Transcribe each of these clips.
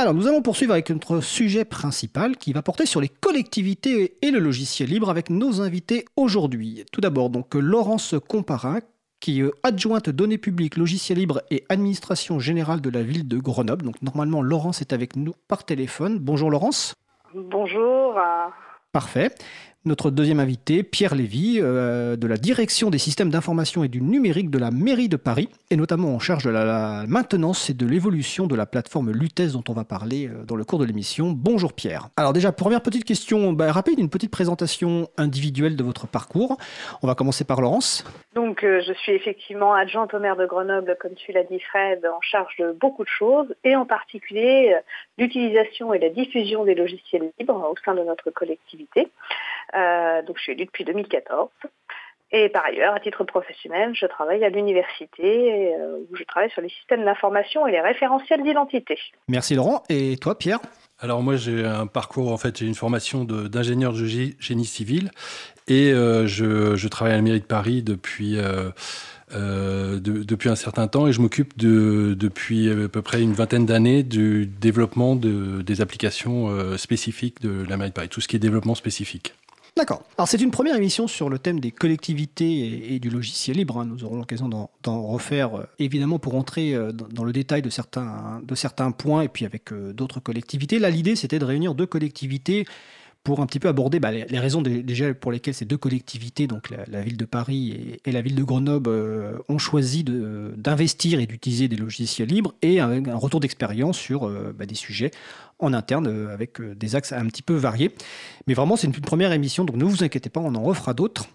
Alors, nous allons poursuivre avec notre sujet principal qui va porter sur les collectivités et le logiciel libre avec nos invités aujourd'hui. Tout d'abord, donc, Laurence Comparin, qui est adjointe données publiques, logiciel libre et administration générale de la ville de Grenoble. Donc, normalement, Laurence est avec nous par téléphone. Bonjour, Laurence. Bonjour. Parfait. Notre deuxième invité, Pierre Lévy, euh, de la direction des systèmes d'information et du numérique de la mairie de Paris, et notamment en charge de la, maintenance et de l'évolution de la plateforme Lutèce dont on va parler euh, dans le cours de l'émission. Bonjour Pierre. Alors déjà, première petite question bah, rapide, une petite présentation individuelle de votre parcours. On va commencer par Laurence. Donc euh, je suis effectivement adjointe au maire de Grenoble, comme tu l'as dit Fred, en charge de beaucoup de choses, et en particulier l'utilisation et la diffusion des logiciels libres au sein de notre collectivité. Euh, donc je suis élue depuis 2014. Et par ailleurs, à titre professionnel, je travaille à l'université euh, où je travaille sur les systèmes d'information et les référentiels d'identité. Merci Laurent. Et toi Pierre? Alors moi j'ai un parcours, en fait j'ai une formation d'ingénieur de, génie civil et euh, je, travaille à la mairie de Paris depuis, depuis un certain temps et je m'occupe de, depuis à peu près une vingtaine d'années du développement de, des applications spécifiques de la mairie de Paris, tout ce qui est développement spécifique. D'accord. Alors c'est une première émission sur le thème des collectivités et, du logiciel libre. Hein. Nous aurons l'occasion d'en refaire, euh, évidemment, pour entrer euh, dans, le détail de certains, de certains points et puis avec euh, d'autres collectivités. Là, l'idée, c'était de réunir deux collectivités pour un petit peu aborder bah, les, raisons déjà pour lesquelles ces deux collectivités, donc la, ville de Paris et, la ville de Grenoble, ont choisi d'investir et d'utiliser des logiciels libres et un, retour d'expérience sur bah, des sujets en interne euh, avec euh, des axes un petit peu variés. Mais vraiment, c'est une, première émission, donc ne vous inquiétez pas, on en refera d'autres.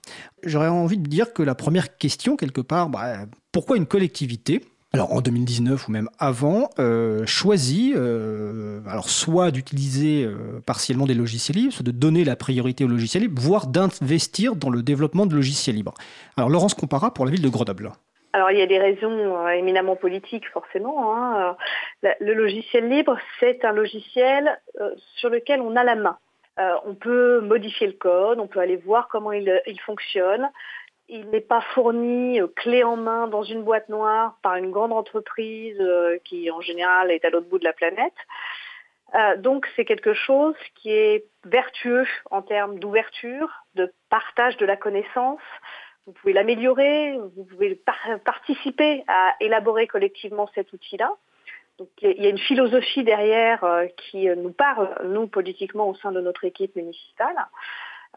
J'aurais envie de dire que la première question, quelque part, bah, pourquoi une collectivité alors en 2019 ou même avant, euh, choisit alors soit d'utiliser partiellement des logiciels libres, soit de donner la priorité aux logiciels libres, voire d'investir dans le développement de logiciels libres. Alors Laurence Compara pour la ville de Grenoble. Alors il y a des raisons euh, éminemment politiques forcément. Hein. Le logiciel libre, c'est un logiciel euh, sur lequel on a la main. Euh, on peut modifier le code, on peut aller voir comment il, fonctionne. Il n'est pas fourni clé en main dans une boîte noire par une grande entreprise qui en général est à l'autre bout de la planète. donc c'est quelque chose qui est vertueux en termes d'ouverture, de partage de la connaissance, vous pouvez l'améliorer, vous pouvez participer à élaborer collectivement cet outil-là. Donc il y a une philosophie derrière euh, qui nous parle, nous, politiquement, au sein de notre équipe municipale.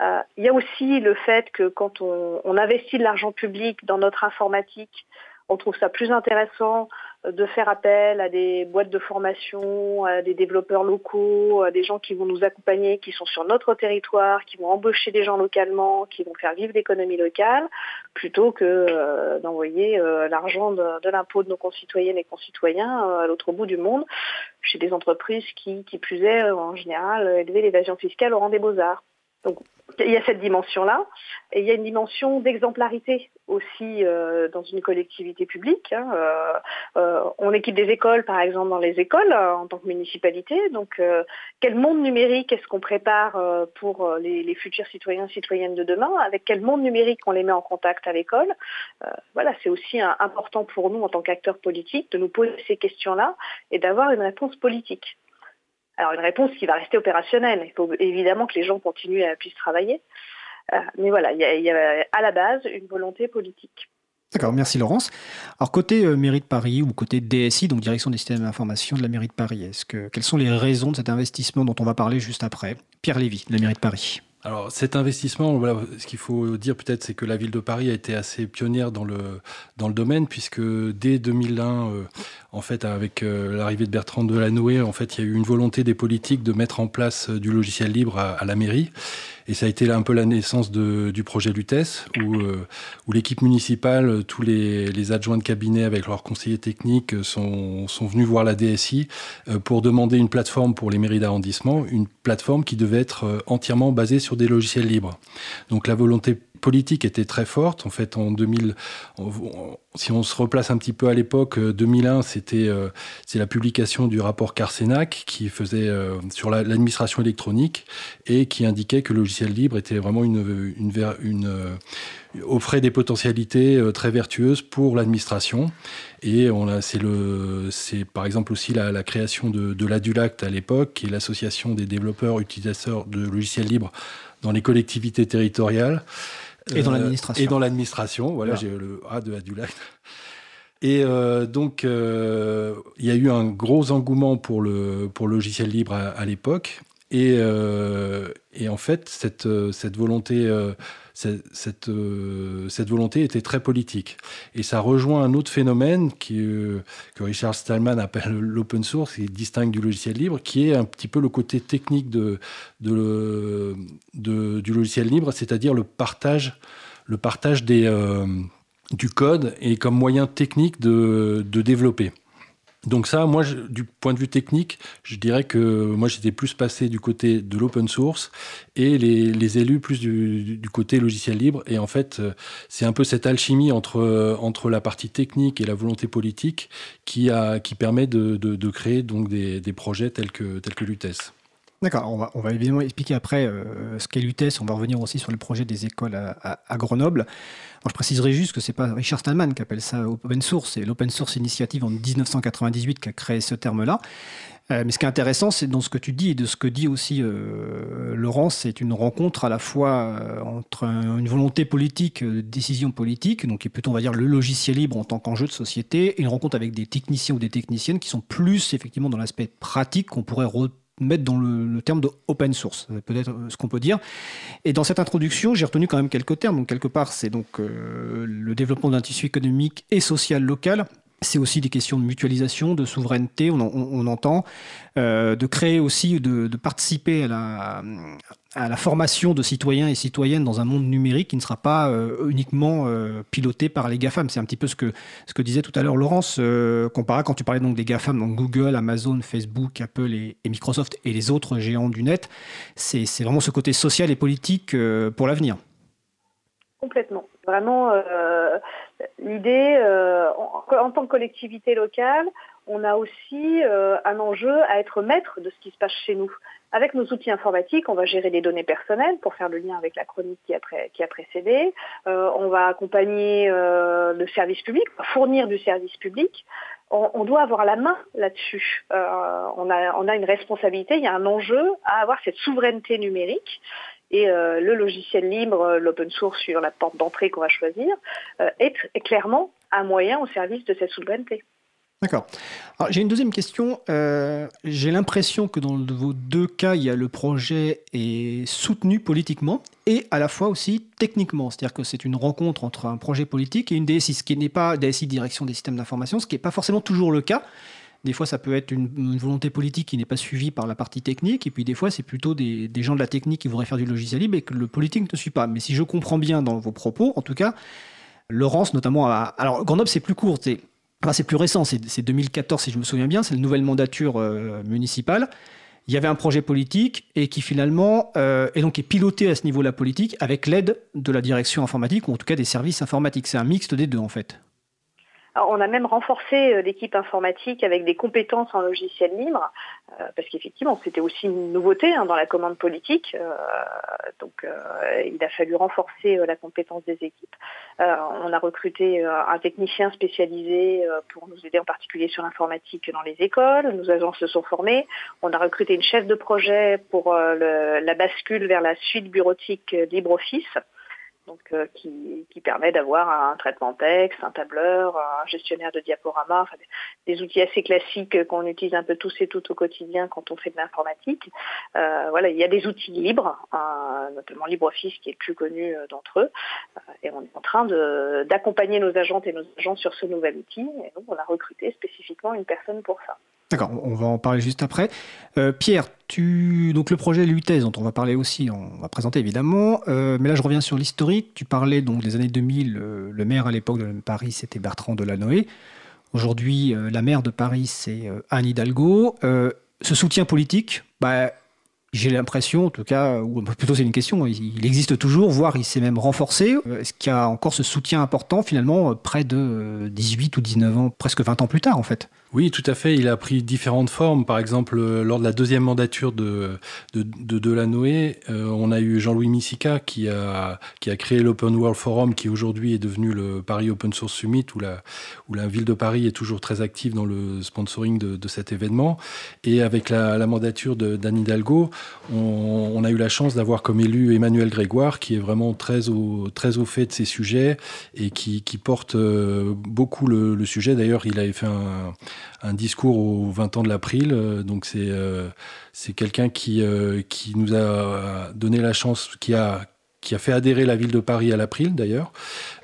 Euh, il y a aussi le fait que quand on investit de l'argent public dans notre informatique, on trouve ça plus intéressant de faire appel à des boîtes de formation, à des développeurs locaux, à des gens qui vont nous accompagner, qui sont sur notre territoire, qui vont embaucher des gens localement, qui vont faire vivre l'économie locale, plutôt que euh, d'envoyer euh, l'argent de, l'impôt de nos concitoyennes et concitoyens euh, à l'autre bout du monde, chez des entreprises qui, qui plus est, en général, élever l'évasion fiscale au rang des beaux-arts. Il y a cette dimension-là, et il y a une dimension d'exemplarité aussi euh, dans une collectivité publique. Hein. Euh, euh, on équipe des écoles, par exemple, dans les écoles en tant que municipalité. Donc, quel monde numérique est-ce qu'on prépare pour les, les, futurs citoyens citoyennes de demain? Avec quel monde numérique on les met en contact à l'école? Voilà, c'est aussi important pour nous en tant qu'acteurs politiques de nous poser ces questions-là et d'avoir une réponse politique. Alors une réponse qui va rester opérationnelle. Il faut évidemment que les gens continuent à puissent travailler. Euh, mais voilà, il y, a, à la base une volonté politique. D'accord, merci Laurence. Alors côté euh, mairie de Paris ou côté DSI, donc direction des systèmes d'information de la mairie de Paris, est-ce que quelles sont les raisons de cet investissement dont on va parler juste après? Pierre Lévy, de la mairie de Paris. Alors cet investissement, ce qu'il faut dire peut-être, c'est que la ville de Paris a été assez pionnière dans le, dans le domaine, puisque dès 2001, euh, en fait, avec euh, l'arrivée de Bertrand Delanoë, en fait, il y a eu une volonté des politiques de mettre en place euh, du logiciel libre à la mairie. Et ça a été un peu la naissance du projet Lutèce, où, euh, l'équipe municipale, tous les, adjoints de cabinet avec leurs conseillers techniques sont, sont venus voir la DSI euh, pour demander une plateforme pour les mairies d'arrondissement, une plateforme qui devait être euh, entièrement basée sur des logiciels libres. Donc la volonté politique était très forte. En fait, en 2000, si on se replace un petit peu à l'époque, 2001, c'était c'est la publication du rapport Carsenac qui faisait sur l'administration électronique et qui indiquait que le logiciel libre était vraiment une, offrait des potentialités très vertueuses pour l'administration. Et c'est c'est par exemple aussi la, création de, de l'ADULACT à l'époque, qui est l'association des développeurs utilisateurs de logiciels libres dans les collectivités territoriales. Et dans euh, l'administration. Et dans l'administration, voilà, j'ai le A de ADULACT. Et euh, donc, euh, il y a eu un gros engouement pour le, pour le logiciel libre à, l'époque. Et, et, en fait, cette, cette volonté cette, euh, cette, volonté était très politique. Et ça rejoint un autre phénomène euh, que Richard Stallman appelle l'open source, qui distingue du logiciel libre, qui est un petit peu le côté technique du logiciel libre, c'est-à-dire le partage, le partage euh, du code et comme moyen technique de développer. Donc ça, moi, du point de vue technique, je dirais que moi, j'étais plus passé du côté de l'open source et les, élus plus du, côté logiciel libre. Et en fait, euh, c'est un peu cette alchimie entre, euh, entre la partie technique et la volonté politique qui, a, qui permet de, créer donc des, projets tels que, tels que l'UTES. D'accord, on va, évidemment expliquer après euh, ce qu'est l'UTES. On va revenir aussi sur le projet des écoles à, Grenoble. je préciserai juste que ce n'est pas Richard Stallman qui appelle ça open source, c'est l'Open Source Initiative en 1998 qui a créé ce terme-là. Euh, mais ce qui est intéressant, c'est dans ce que tu dis et de ce que dit aussi euh, Laurence, c'est une rencontre à la fois entre une volonté politique, décision politique, donc qui est plutôt, on va dire, le logiciel libre en tant qu'enjeu de société, et une rencontre avec des techniciens ou des techniciennes qui sont plus effectivement dans l'aspect pratique qu'on pourrait mettre dans le, terme de open source, peut-être ce qu'on peut dire. Et dans cette introduction, j'ai retenu quand même quelques termes. Donc quelque part, c'est donc euh, le développement d'un tissu économique et social local. C'est aussi des questions de mutualisation, de souveraineté, on, entend, euh, de créer aussi, de, participer à la, formation de citoyens et citoyennes dans un monde numérique qui ne sera pas euh, uniquement euh, piloté par les GAFAM. C'est un petit peu ce que, ce que disait tout à l'heure Laurence, quand tu parlais donc des GAFAM, donc Google, Amazon, Facebook, Apple et, Microsoft et les autres géants du net. C'est vraiment ce côté social et politique pour l'avenir. Complètement. Vraiment, l'idée, en, en, tant que collectivité locale, on a aussi un enjeu à être maître de ce qui se passe chez nous. Avec nos outils informatiques, on va gérer les données personnelles pour faire le lien avec la chronique qui a, précédé. Euh, on va accompagner euh, le service public, fournir du service public. On, doit avoir la main là-dessus. Euh, on a une responsabilité, il y a un enjeu à avoir cette souveraineté numérique. Et le logiciel libre, l'open source sur la porte d'entrée qu'on va choisir, est clairement un moyen au service de cette souveraineté. D'accord. J'ai une deuxième question. Euh, j'ai l'impression que dans vos deux cas, il y a le projet est soutenu politiquement et à la fois aussi techniquement. C'est-à-dire que c'est une rencontre entre un projet politique et une DSI, ce qui n'est pas DSI direction des systèmes d'information, ce qui n'est pas forcément toujours le cas. Des fois, ça peut être une, volonté politique qui n'est pas suivie par la partie technique, et puis des fois, c'est plutôt des, gens de la technique qui voudraient faire du logiciel libre et que le politique ne suit pas. Mais si je comprends bien dans vos propos, en tout cas, Laurence notamment, alors Grenoble, c'est plus court, c'est plus récent, c'est 2014 si je me souviens bien, c'est la nouvelle mandature euh, municipale. Il y avait un projet politique et qui finalement euh, donc est piloté à ce niveau-là politique avec l'aide de la direction informatique ou en tout cas des services informatiques. C'est un mixte des deux en fait on a même renforcé euh, l'équipe informatique avec des compétences en logiciel libre, euh, parce qu'effectivement, c'était aussi une nouveauté hein, dans la commande politique. Euh, donc, il a fallu renforcer la compétence des équipes. on a recruté un technicien spécialisé pour nous aider en particulier sur l'informatique dans les écoles. Nos agents se sont formés. On a recruté une chef de projet pour la bascule vers la suite bureautique LibreOffice donc euh, qui, permet d'avoir un traitement texte, un tableur, un gestionnaire de diaporama, des, outils assez classiques qu'on utilise un peu tous et toutes au quotidien quand on fait de l'informatique. Euh, voilà, il y a des outils libres, notamment LibreOffice qui est le plus connu euh, d'entre eux, et on est en train d'accompagner nos agentes et nos agents sur ce nouvel outil. Et donc on a recruté spécifiquement une personne pour ça. D'accord, on va en parler juste après. Euh, Pierre, donc le projet Lutèse dont on va parler aussi, on va présenter évidemment. Euh, mais là, je reviens sur l'historique. Tu parlais donc des années 2000. Euh, le maire à l'époque de Paris, c'était Bertrand Delanoë. Aujourd'hui, la maire de Paris, c'est Anne Hidalgo. ce soutien politique, bah, j'ai l'impression, en tout cas, ou plutôt c'est une question, il existe toujours, voire il s'est même renforcé. Est-ce qu'il y a encore ce soutien important finalement près de 18 ou 19 ans, presque 20 ans plus tard en fait? Oui, tout à fait. Il a pris différentes formes. Par exemple, euh, lors de la deuxième mandature de, de, de Delanoë, euh, on a eu Jean-Louis Missica qui a, créé l'Open World Forum, qui aujourd'hui est devenu le Paris Open Source Summit, où la, ville de Paris est toujours très active dans le sponsoring de, cet événement. Et avec la, mandature d'Anne Hidalgo, on, on, a eu la chance d'avoir comme élu Emmanuel Grégoire, qui est vraiment très au, fait de ces sujets et qui, qui porte euh, beaucoup le, le sujet. D'ailleurs, il avait fait un un discours aux 20 ans de l'April. Euh, donc c'est euh, c'est quelqu'un qui, euh, qui nous a donné la chance, qui a qui a fait adhérer la ville de Paris à l'April d'ailleurs,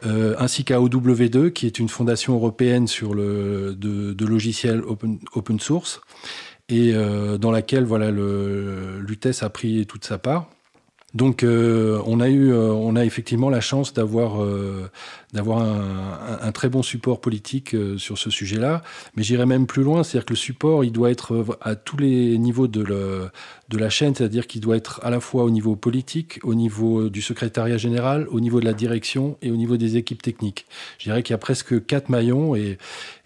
ainsi qu'à OW2, qui est une fondation européenne sur le, de, logiciels open, open source, et dans laquelle voilà, l'UTES a pris toute sa part. Donc on a eu, on a effectivement la chance d'avoir d'avoir un, très bon support politique euh, sur ce sujet-là. Mais j'irai même plus loin, c'est-à-dire que le support, il doit être euh, à tous les niveaux de, le, de la chaîne, c'est-à-dire qu'il doit être à la fois au niveau politique, au niveau du secrétariat général, au niveau de la direction et au niveau des équipes techniques. Je dirais qu'il y a presque quatre maillons et,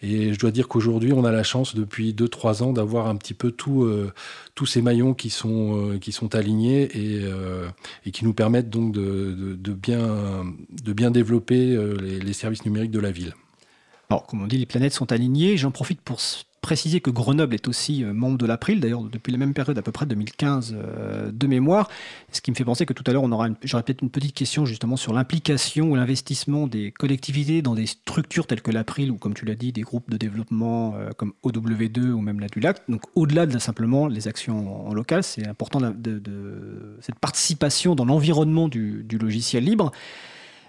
et je dois dire qu'aujourd'hui, on a la chance depuis 2-3 ans d'avoir un petit peu tout, euh, tous ces maillons qui sont, euh, qui sont alignés et, euh, et, qui nous permettent donc de, de bien, de bien développer les, services numériques de la ville. Alors, comme on dit, les planètes sont alignées. J'en profite pour préciser que Grenoble est aussi euh, membre de l'April, d'ailleurs depuis la même période, à peu près 2015 euh, de mémoire. Ce qui me fait penser que tout à l'heure, on aura j'aurai peut-être une petite question justement sur l'implication ou l'investissement des collectivités dans des structures telles que l'April ou, comme tu l'as dit, des groupes de développement euh, comme OW2 ou même la Dulac. Donc, au-delà de simplement les actions en, local, c'est important de, cette participation dans l'environnement du, du logiciel libre.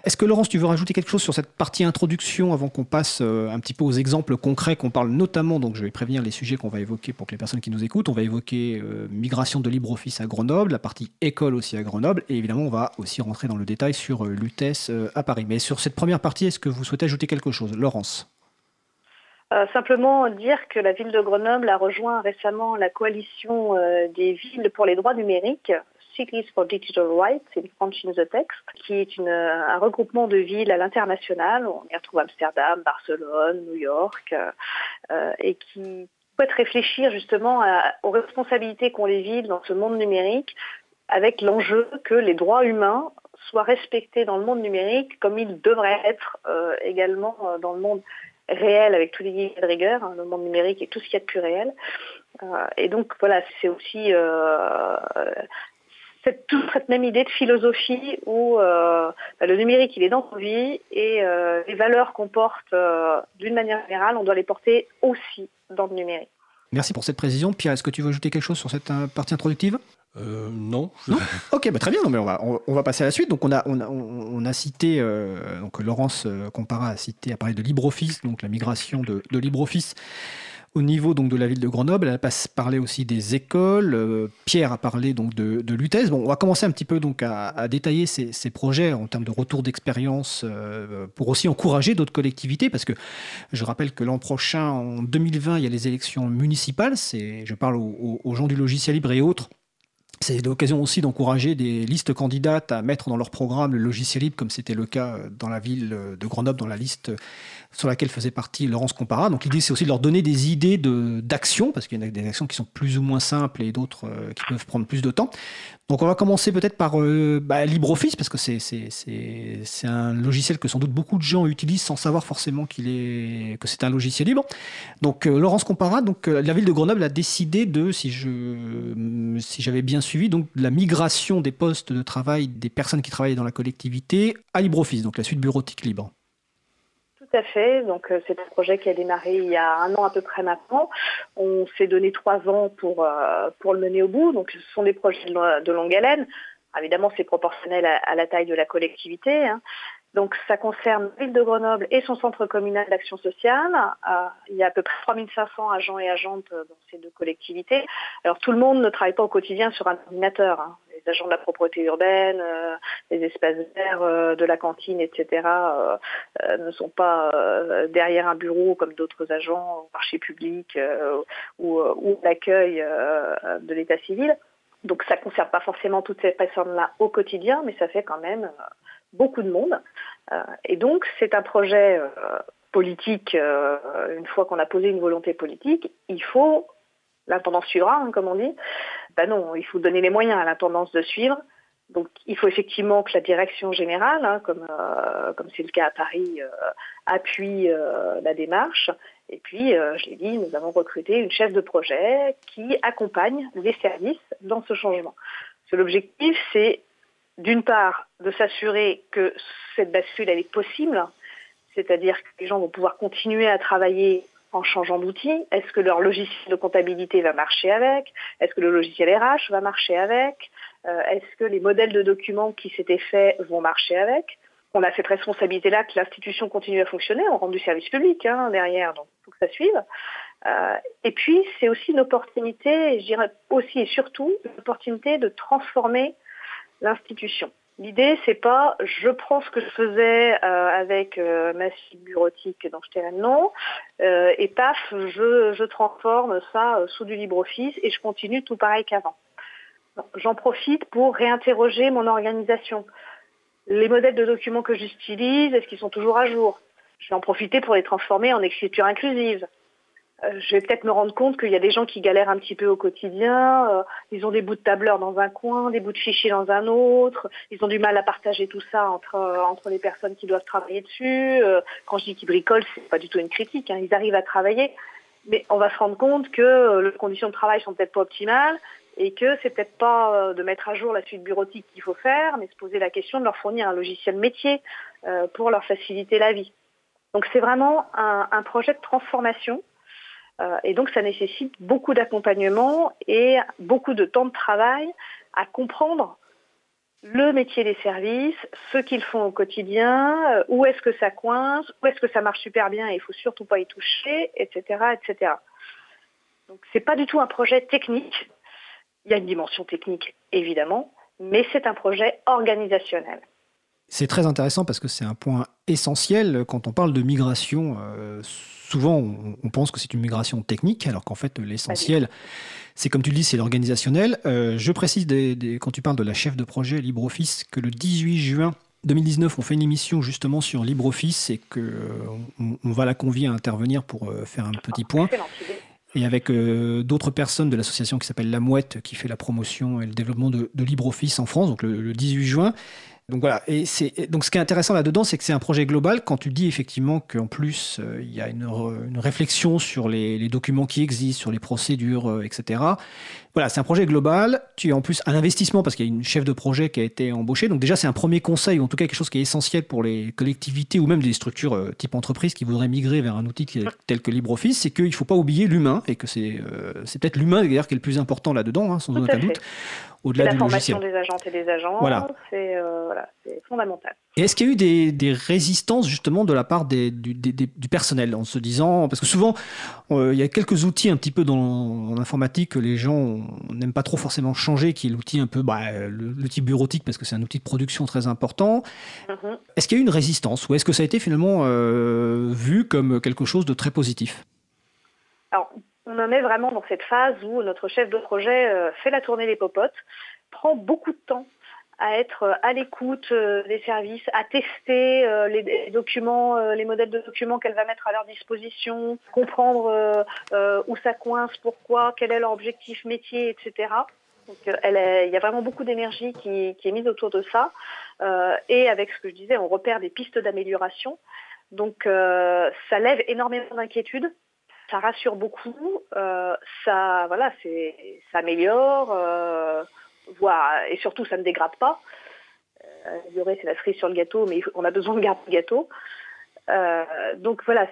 Est-ce que Laurence, tu veux rajouter quelque chose sur cette partie introduction avant qu'on passe euh, un petit peu aux exemples concrets qu'on parle notamment, donc je vais prévenir les sujets qu'on va évoquer pour que les personnes qui nous écoutent, on va évoquer euh, migration de LibreOffice à Grenoble, la partie école aussi à Grenoble, et évidemment on va aussi rentrer dans le détail sur euh, l'UTES à Paris. Mais sur cette première partie, est-ce que vous souhaitez ajouter quelque chose Laurence? Simplement dire que la ville de Grenoble a rejoint récemment la coalition des villes pour les droits numériques, For Digital Rights in French in the Text, qui est une, un regroupement de villes à l'international. On y retrouve Amsterdam, Barcelone, New York, euh, et qui souhaite réfléchir justement aux responsabilités qu'ont les villes dans ce monde numérique, avec l'enjeu que les droits humains soient respectés dans le monde numérique comme ils devraient être euh, également euh, dans le monde réel avec tous les guillemets de rigueur, hein, le monde numérique et tout ce qu'il y a de plus réel. Euh, et donc voilà, c'est aussi euh, cette, toute cette même idée de philosophie où euh, bah, le numérique il est dans nos vies et euh, les valeurs qu'on porte euh, d'une manière générale, on doit les porter aussi dans le numérique. Merci pour cette précision. Pierre, est-ce que tu veux ajouter quelque chose sur cette euh, partie introductive? Euh, non. non? Ok, bah très bien. Non, mais on va, on, va passer à la suite. Donc, on a, on a, on a cité, euh, donc Laurence Compara a cité, a parlé de LibreOffice, donc la migration de, de LibreOffice au niveau donc de la ville de Grenoble, elle a parlé aussi des écoles. Euh, Pierre a parlé donc de, de on va commencer un petit peu donc à, détailler ces, projets en termes de retour d'expérience euh, pour aussi encourager d'autres collectivités, parce que je rappelle que l'an prochain, en 2020, il y a les élections municipales. C'est, je parle aux gens du logiciel libre et autres c'est l'occasion aussi d'encourager des listes candidates à mettre dans leur programme le logiciel libre, comme c'était le cas euh, dans la ville de Grenoble, dans la liste sur laquelle faisait partie Laurence Compara. Donc l'idée, c'est aussi de leur donner des idées d'action, parce qu'il y a des actions qui sont plus ou moins simples et d'autres euh, qui peuvent prendre plus de temps. Donc on va commencer peut-être par euh, bah, LibreOffice, parce que c'est un logiciel que sans doute beaucoup de gens utilisent sans savoir forcément est, que c'est un logiciel libre. Donc Laurence Compara, donc, la ville de Grenoble a décidé de, si je si j'avais bien suivi, donc la migration des postes de travail des personnes qui travaillent dans la collectivité à LibreOffice, donc la suite bureautique libre. Tout à fait. Donc euh, c'est un projet qui a démarré il y a un an à peu près maintenant. On s'est donné trois ans pour euh, pour le mener au bout. Donc ce sont des projets de, longue haleine. Évidemment, c'est proportionnel à, la taille de la collectivité. Hein. Donc ça concerne la ville de Grenoble et son centre communal d'action sociale. Euh, il y a à peu près 3500 agents et agentes dans ces deux collectivités. Alors tout le monde ne travaille pas au quotidien sur un ordinateur. Hein. Les agents de la propreté urbaine, euh, les espaces verts euh, de la cantine, etc. ne sont pas derrière un bureau comme d'autres agents au marché public ou, ou l'accueil de l'état civil. Donc ça ne concerne pas forcément toutes ces personnes-là au quotidien, mais ça fait quand même beaucoup de monde. et donc c'est un projet politique, une fois qu'on a posé une volonté politique, il faut, l'intendance suivra, hein, comme on dit, ben non, il faut donner les moyens à l'intendance de suivre. Donc il faut effectivement que la direction générale, hein, comme euh, comme c'est le cas à Paris, euh, appuie euh, la démarche. Et puis, je l'ai dit, nous avons recruté une chef de projet qui accompagne les services dans ce changement. L'objectif, c'est d'une part de s'assurer que cette bascule elle est possible, c'est-à-dire que les gens vont pouvoir continuer à travailler en changeant d'outil. Est-ce que leur logiciel de comptabilité va marcher avec? Est-ce que le logiciel RH va marcher avec? Euh, Est-ce que les modèles de documents qui s'étaient faits vont marcher avec? On a cette responsabilité-là que l'institution continue à fonctionner, on rend du service public hein, derrière, donc il faut que ça suive. Euh, et puis, c'est aussi une opportunité, je dirais aussi et surtout, une opportunité de transformer l'institution. L'idée, c'est pas je prends ce que je faisais euh, avec euh, ma fibre bureautique dont je t'ai non, euh, et paf, je, je, transforme ça sous du LibreOffice et je continue tout pareil qu'avant. J'en profite pour réinterroger mon organisation. Les modèles de documents que j'utilise, est-ce qu'ils sont toujours à jour? Je vais en profiter pour les transformer en écriture inclusive. Euh, je vais peut-être me rendre compte qu'il y a des gens qui galèrent un petit peu au quotidien. Euh, ils ont des bouts de tableur dans un coin, des bouts de fichiers dans un autre. Ils ont du mal à partager tout ça entre euh, entre les personnes qui doivent travailler dessus. quand je dis qu'ils bricolent, c'est pas du tout une critique. Hein. Ils arrivent à travailler, mais on va se rendre compte que les conditions de travail sont peut-être pas optimales et que c'est peut-être pas de mettre à jour la suite bureautique qu'il faut faire, mais se poser la question de leur fournir un logiciel métier pour leur faciliter la vie. Donc c'est vraiment un, projet de transformation et donc ça nécessite beaucoup d'accompagnement et beaucoup de temps de travail à comprendre le métier des services, ce qu'ils font au quotidien, euh, où est-ce que ça coince, où est-ce que ça marche super bien et il faut surtout pas y toucher, etc., etc. Donc c'est pas du tout un projet technique. Il y a une dimension technique évidemment, mais c'est un projet organisationnel. C'est très intéressant parce que c'est un point essentiel quand on parle de migration. Euh, souvent, on, pense que c'est une migration technique, alors qu'en fait, l'essentiel, c'est comme tu le dis, c'est l'organisationnel. Euh, je précise, quand tu parles de la chef de projet LibreOffice, que le 18 juin 2019, on fait une émission justement sur LibreOffice et qu'on euh, on va la convier à intervenir pour faire un petit point. Et avec d'autres personnes de l'association qui s'appelle La Mouette, qui fait la promotion et le développement de, LibreOffice en France, donc le 18 juin. Donc voilà, et c'est donc ce qui est intéressant là-dedans, c'est que c'est un projet global. Quand tu dis effectivement qu'en plus euh, il y a une, réflexion sur les, documents qui existent, sur les procédures, euh, etc. Voilà, c'est un projet global. Tu as en plus un investissement parce qu'il y a une chef de projet qui a été embauchée. Donc déjà c'est un premier conseil, ou en tout cas quelque chose qui est essentiel pour les collectivités ou même des structures euh, type entreprise qui voudraient migrer vers un outil tel que LibreOffice, c'est qu'il ne faut pas oublier l'humain et que c'est c'est peut-être l'humain d'ailleurs qui est le plus important là-dedans, hein, sans aucun doute au-delà du logiciel. La formation des agentes et des agents, voilà. c'est euh, fondamental. Et est-ce qu'il y a eu des, des, résistances justement de la part des, du, du, personnel en se disant, parce que souvent euh, il y a quelques outils un petit peu dans, en informatique que les gens n'aiment pas trop forcément changer, qui est l'outil un peu, bah, l'outil bureautique parce que c'est un outil de production très important. Mm-hmm. Est-ce qu'il y a eu une résistance ou est-ce que ça a été finalement euh, vu comme quelque chose de très positif? Alors, on en est vraiment dans cette phase où notre chef de projet euh, fait la tournée des popotes, prend beaucoup de temps à être euh, à l'écoute euh, des services, à tester les documents, les modèles de documents qu'elle va mettre à leur disposition, comprendre où ça coince, pourquoi, quel est leur objectif métier, etc. Donc, il y a vraiment beaucoup d'énergie qui, est mise autour de ça. et avec ce que je disais, on repère des pistes d'amélioration. Donc ça lève énormément d'inquiétudes ça rassure beaucoup, euh, ça, voilà, ça améliore, euh, et surtout ça ne dégrade pas. Euh, améliorer, c'est la cerise sur le gâteau, mais on a besoin de garder le gâteau. Euh, donc voilà,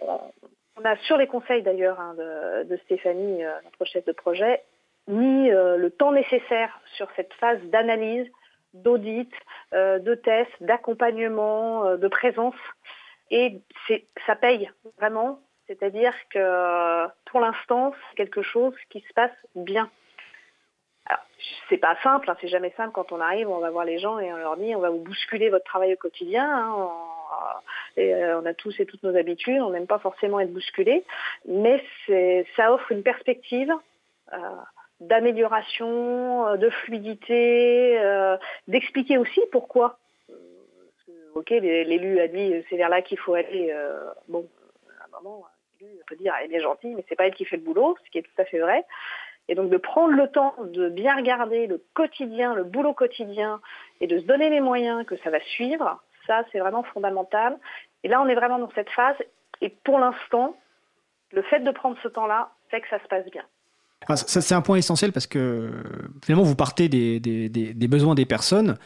on, a sur les conseils d'ailleurs hein, de, Stéphanie, notre chef de projet, mis le temps nécessaire sur cette phase d'analyse, d'audit, de test, d'accompagnement, de présence. Et ça paye vraiment c'est-à-dire que pour l'instant, c'est quelque chose qui se passe bien. Alors, c'est pas simple, hein, c'est jamais simple quand on arrive, on va voir les gens et on leur dit on va vous bousculer votre travail au quotidien. Hein, on, euh, on a tous et toutes nos habitudes, on n'aime pas forcément être bousculé, mais ça offre une perspective. Euh, d'amélioration, de fluidité, d'expliquer aussi pourquoi. Ok, l'élu a dit c'est vers là qu'il faut aller. bon, à un moment, l'élu peut dire elle est bien gentille, mais c'est pas elle qui fait le boulot, ce qui est tout à fait vrai. Et donc de prendre le temps de bien regarder le quotidien, le boulot quotidien, et de se donner les moyens que ça va suivre, ça c'est vraiment fondamental. Et là on est vraiment dans cette phase, et pour l'instant, le fait de prendre ce temps-là fait que ça se passe bien. Ça, c'est un point essentiel parce que finalement vous partez des besoins des personnes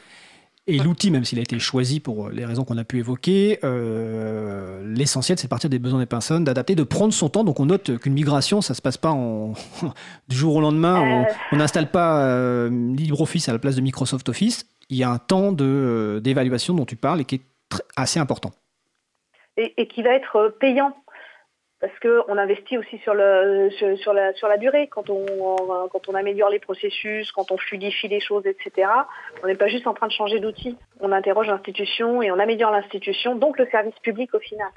et l'outil, même s'il a été choisi pour les raisons qu'on a pu évoquer, euh, l'essentiel, c'est partir des besoins des personnes, d'adapter, de prendre son temps. Donc on note qu'une migration, ça se passe pas en... du jour au lendemain. On n'installe pas euh, LibreOffice à la place de Microsoft Office. Il y a un temps d'évaluation dont tu parles et qui est assez important. et, qui va être payant parce qu'on investit aussi sur, le, sur, la, sur la durée. Quand on, quand on améliore les processus, quand on fluidifie les choses, etc., on n'est pas juste en train de changer d'outil. On interroge l'institution et on améliore l'institution, donc le service public au final.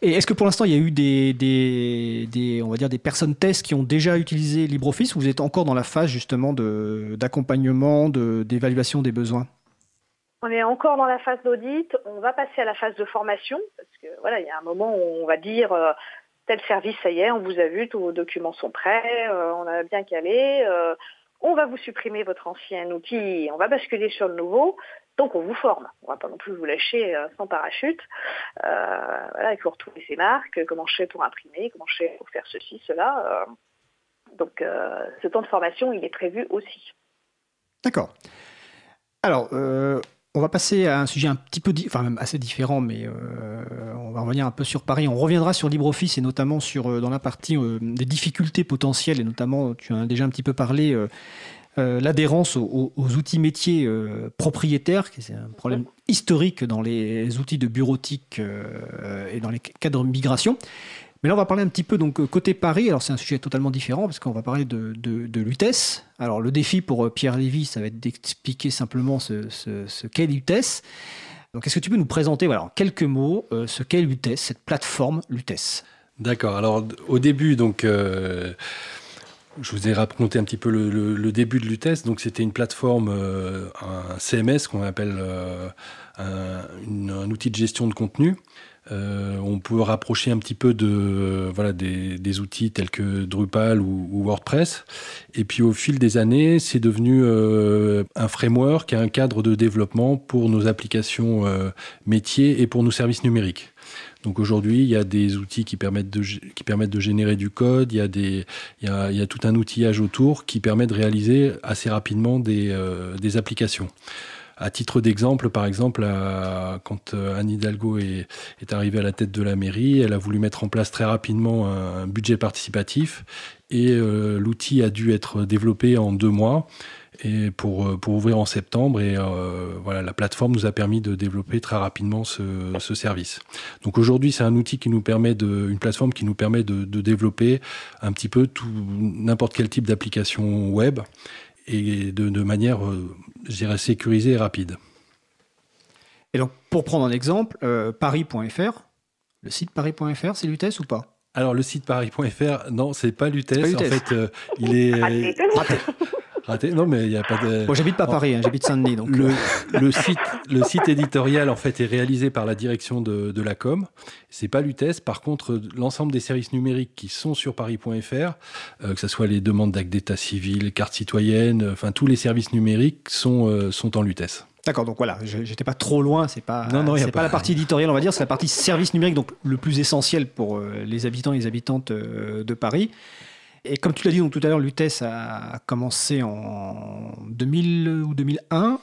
Et est-ce que pour l'instant, il y a eu des, des, on va dire des personnes tests qui ont déjà utilisé LibreOffice ou vous êtes encore dans la phase justement d'accompagnement, d'évaluation des besoins? On est encore dans la phase d'audit, on va passer à la phase de formation, parce que voilà, il y a un moment où on va dire euh, tel service, ça y est, on vous a vu, tous vos documents sont prêts, euh, on a bien calé, euh, on va vous supprimer votre ancien outil, on va basculer sur le nouveau, donc on vous forme. On va pas non plus vous lâcher euh, sans parachute. voilà, il faut retrouver ses marques, comment je fais pour imprimer, comment je fais pour faire ceci, cela. donc ce temps de formation, il est prévu aussi. D'accord. Alors, on va passer à un sujet un petit peu, enfin même assez différent, mais euh, on va revenir un peu sur Paris. On reviendra sur LibreOffice et notamment sur euh, dans la partie euh, des difficultés potentielles et notamment, tu en as déjà un petit peu parlé, l'adhérence aux, outils métiers propriétaires, qui est un problème historique dans les outils de bureautique et dans les cadres de migration. Mais là, on va parler un petit peu donc côté Paris. Alors, c'est un sujet totalement différent parce qu'on va parler de, de, l'UTES. Alors, le défi pour euh, Pierre Lévy, ça va être d'expliquer simplement ce, qu'est l'UTES. Donc, est-ce que tu peux nous présenter, voilà, en quelques mots, euh, ce qu'est l'UTES, cette plateforme l'UTES D'accord. Alors, au début, donc. Euh, je vous ai raconté un petit peu le, début de l'UTES. Donc, c'était une plateforme, un CMS qu'on appelle un, outil de gestion de contenu, euh, on peut rapprocher un petit peu de voilà des, outils tels que Drupal ou, WordPress. Et puis au fil des années, c'est devenu euh, un framework, un cadre de développement pour nos applications euh, métiers et pour nos services numériques. Donc aujourd'hui, il y a des outils qui permettent de, qui permettent de générer du code, il y, a des, il y a tout un outillage autour qui permet de réaliser assez rapidement des, des applications. À titre d'exemple, par exemple, quand euh, Anne Hidalgo est, arrivée à la tête de la mairie, elle a voulu mettre en place très rapidement un, budget participatif et euh, l'outil a dû être développé en deux mois et pour, euh, pour ouvrir en septembre. Et voilà, la plateforme nous a permis de développer très rapidement ce, service. Donc aujourd'hui, c'est un outil qui nous permet de, une plateforme qui nous permet de, de développer un petit peu tout n'importe quel type d'application web et de, manière, euh, je dirais, sécurisée et rapide. Et donc, pour prendre un exemple, euh, paris.fr, le site paris.fr, c'est l'UTES ou pas? Alors le site paris.fr, non, c'est pas l'UTES. En fait, euh, il est non, mais il n'y a pas de. Bon, j'habite pas Paris, hein, j'habite Saint-Denis. Donc... Le, le, site, le site éditorial, en fait, est réalisé par la direction de, de la com. C'est pas l'UTES. Par contre, l'ensemble des services numériques qui sont sur paris.fr, euh, que ce soit les demandes d'actes d'état civil, carte citoyenne, enfin, tous les services numériques sont, euh, sont en l'UTES. D'accord, donc voilà, j'étais pas trop loin, c'est pas, non, non, c'est pas, la partie éditoriale, on va dire, c'est la partie service numérique, donc le plus essentiel pour euh, les habitants et les habitantes de Paris. Et comme tu l'as dit donc, tout à l'heure, l'UTES a commencé en 2000 ou 2001.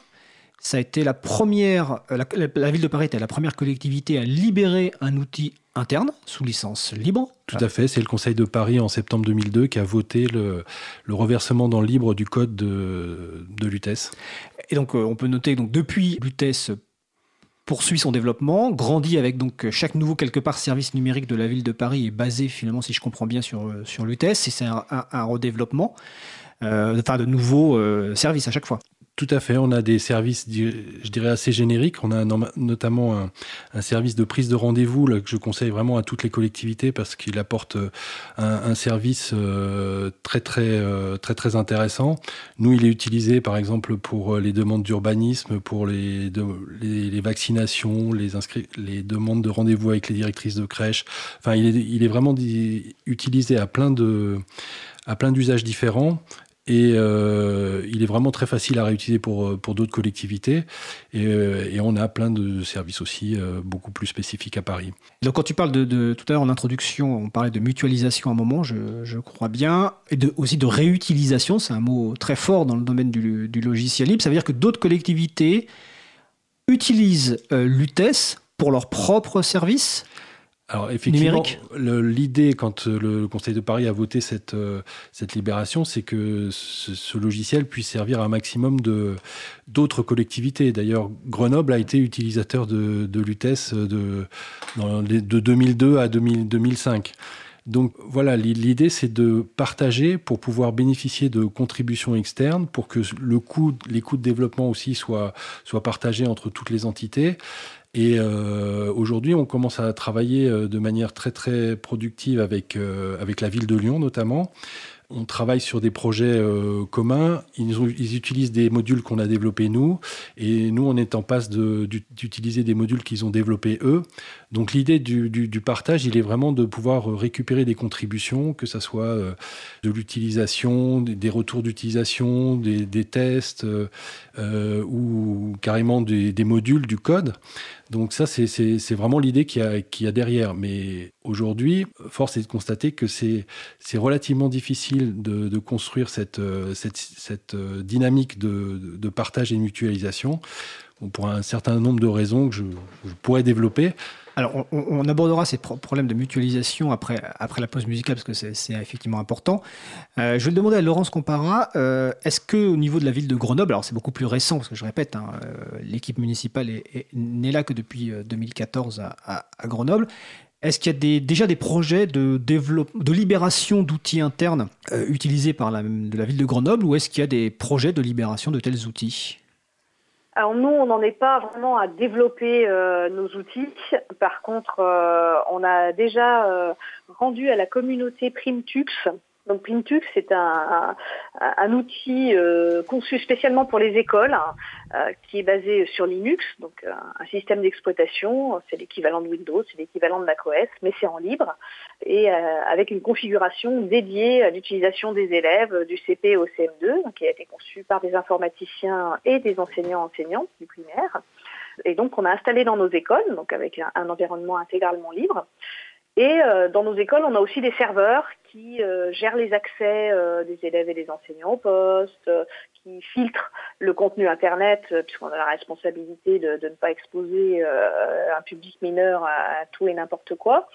Ça a été la première, euh, la, ville de Paris était la première collectivité à libérer un outil interne sous licence libre. Tout à fait, c'est le Conseil de Paris en septembre 2002 qui a voté le, reversement dans le libre du code de, de l'UTES. Et donc euh, on peut noter donc depuis l'UTES poursuit son développement, grandit avec donc chaque nouveau quelque part service numérique de la ville de Paris est basé finalement, si je comprends bien, sur, euh, sur l'UTS et c'est un, redéveloppement, euh, enfin de nouveaux euh, services à chaque fois. Tout à fait. On a des services, je dirais, assez génériques. On a notamment un, service de prise de rendez-vous que je conseille vraiment à toutes les collectivités parce qu'il apporte euh, un, service euh, très, très, euh, très, très intéressant. Nous, il est utilisé, par exemple, pour les demandes d'urbanisme, pour les, vaccinations, les, demandes de rendez-vous avec les directrices de crèche. Enfin, il est, il est vraiment utilisé à plein à plein d'usages différents. Et euh, il est vraiment très facile à réutiliser pour, euh, pour d'autres collectivités. Et, euh, et, on a plein de services aussi beaucoup plus spécifiques à Paris. Donc quand tu parles de, tout à l'heure en introduction, on parlait de mutualisation à un moment, je, crois bien, et aussi de réutilisation, c'est un mot très fort dans le domaine du logiciel libre. Ça veut dire que d'autres collectivités utilisent l'UTES pour leurs propres services alors effectivement, l'idée quand euh, le Conseil de Paris a voté cette, euh, cette libération, c'est que ce, logiciel puisse servir à un maximum de d'autres collectivités. D'ailleurs, Grenoble a été utilisateur de, de l'UTES de, de 2002 à 2005. Donc voilà, l'idée c'est de partager pour pouvoir bénéficier de contributions externes, pour que le coût, les coûts de développement aussi soient, soient partagés entre toutes les entités et euh, aujourd'hui, on commence à travailler euh, de manière très très productive avec, euh, avec la ville de Lyon notamment, on travaille sur des projets communs. Ils, utilisent des modules qu'on a développés nous, et nous, on est en passe d'utiliser des modules qu'ils ont développés eux. Donc l'idée du, partage, il est vraiment de pouvoir récupérer des contributions, que ce soit de l'utilisation, des, retours d'utilisation, des, tests, ou carrément des, modules du code. Donc ça, c'est vraiment l'idée qu'il y, a derrière. Mais aujourd'hui, force est de constater que c'est relativement difficile de, construire cette, euh, euh, dynamique de, partage et mutualisation pour un certain nombre de raisons que je pourrais développer. Alors, on, abordera ces problèmes de mutualisation après, la pause musicale, parce que c'est effectivement important. Euh, je vais le demander à Laurence Compara. Euh, est-ce qu'au niveau de la ville de Grenoble, alors c'est beaucoup plus récent, parce que je répète, hein, euh, l'équipe municipale n'est là que depuis 2014 à, Grenoble, est-ce qu'il y a déjà des projets de, libération d'outils internes utilisés par de la ville de Grenoble, ou est-ce qu'il y a des projets de libération de tels outils? Alors nous, on n'en est pas vraiment à développer euh, nos outils. Par contre, euh, on a déjà euh, rendu à la communauté Primtux donc Printux, c'est un, un, outil conçu spécialement pour les écoles, qui est basé sur Linux, donc euh, un système d'exploitation. C'est l'équivalent de Windows, c'est l'équivalent de macOS, mais c'est en libre et avec une configuration dédiée à l'utilisation des élèves du CP au CM2, qui a été conçu par des informaticiens et des enseignants enseignants du primaire. Et donc on a installé dans nos écoles, donc avec un environnement intégralement libre. Et euh, dans nos écoles, on a aussi des serveurs qui euh, gèrent les accès euh, des élèves et des enseignants au poste, qui filtrent le contenu Internet, puisqu'on a la responsabilité de, de ne pas exposer un public mineur à, tout et n'importe quoi.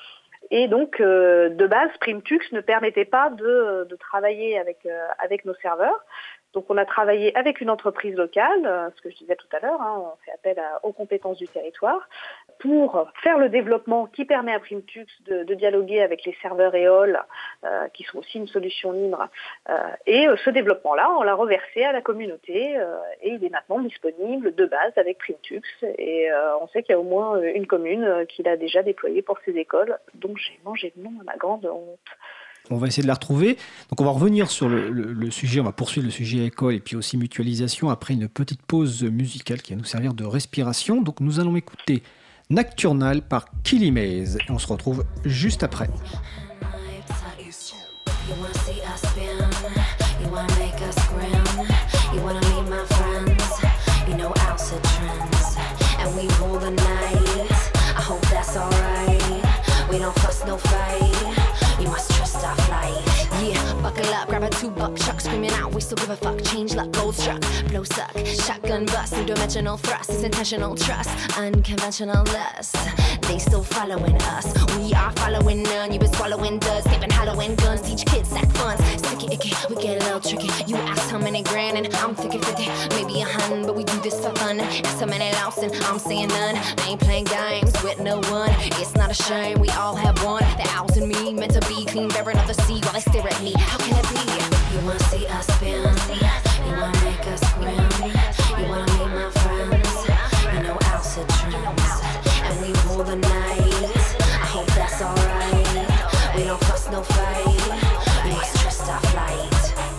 Et donc, de base, Primtux ne permettait pas de, de travailler avec, avec nos serveurs. Donc on a travaillé avec une entreprise locale, euh, ce que je disais tout à l'heure, hein, on fait appel aux compétences du territoire, pour faire le développement qui permet à Primtux de, dialoguer avec les serveurs EOL, euh, qui sont aussi une solution libre. Euh, et ce développement-là, on l'a reversé à la communauté et il est maintenant disponible de base avec Primtux. Et on sait qu'il y a au moins une commune qui l'a déjà déployé pour ses écoles, donc j'ai mangé le nom à ma grande honte. On va essayer de la retrouver. Donc on va revenir sur le, sujet, on va poursuivre le sujet école et puis aussi mutualisation après une petite pause musicale qui va nous servir de respiration. Donc nous allons écouter Nocturnal par Killy Maze. Et on se retrouve juste après. Buckle up, grab a two buck chuck, screaming out, we still give a fuck, change luck, gold struck, blow suck, shotgun bust, two dimensional thrust, it's intentional trust, unconventional lust, they still following us, we are following none, you been swallowing dust, they've Halloween guns, teach kids sack funds, sticky icky, we get a little tricky, you ask how many grand, and I'm thinking 50, maybe a hundred, but we do this for fun, ask how many lost, and I'm saying none, I ain't playing games with no one, it's not a shame, we all have one. The owls in me, meant to be clean, bearing of the sea while they stare at me. How can it be? You wanna see us spin? You wanna make us grin? You wanna meet my friends? You know owls are dreams, and we rule the night. I hope that's alright. We don't fuss, no fight. We must trust our flight.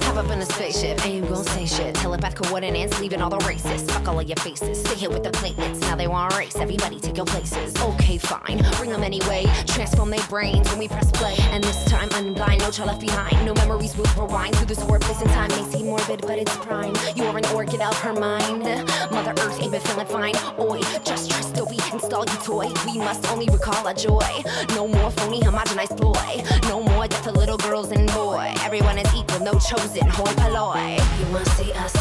Hop up in a spaceship, and you gon' say shit. Telepath coordinates, leaving all the races. Fuck all of your faces. Stay here with the platelets. Now they want to race. Everybody take your places. Okay, fine. Bring them anyway. Transform their brains when we press play. And this time, I'm blind. No child left behind. No memories will rewind through this warp place in time. May seem morbid, but it's prime. You are an orchid of her mind. Mother Earth ain't been feeling fine. Oi, just trust that we install you toy. We must only recall our joy. No more phony, homogenized boy. No more death to little girls and boy. Everyone is equal, no chosen, hoi polloi. You wanna see us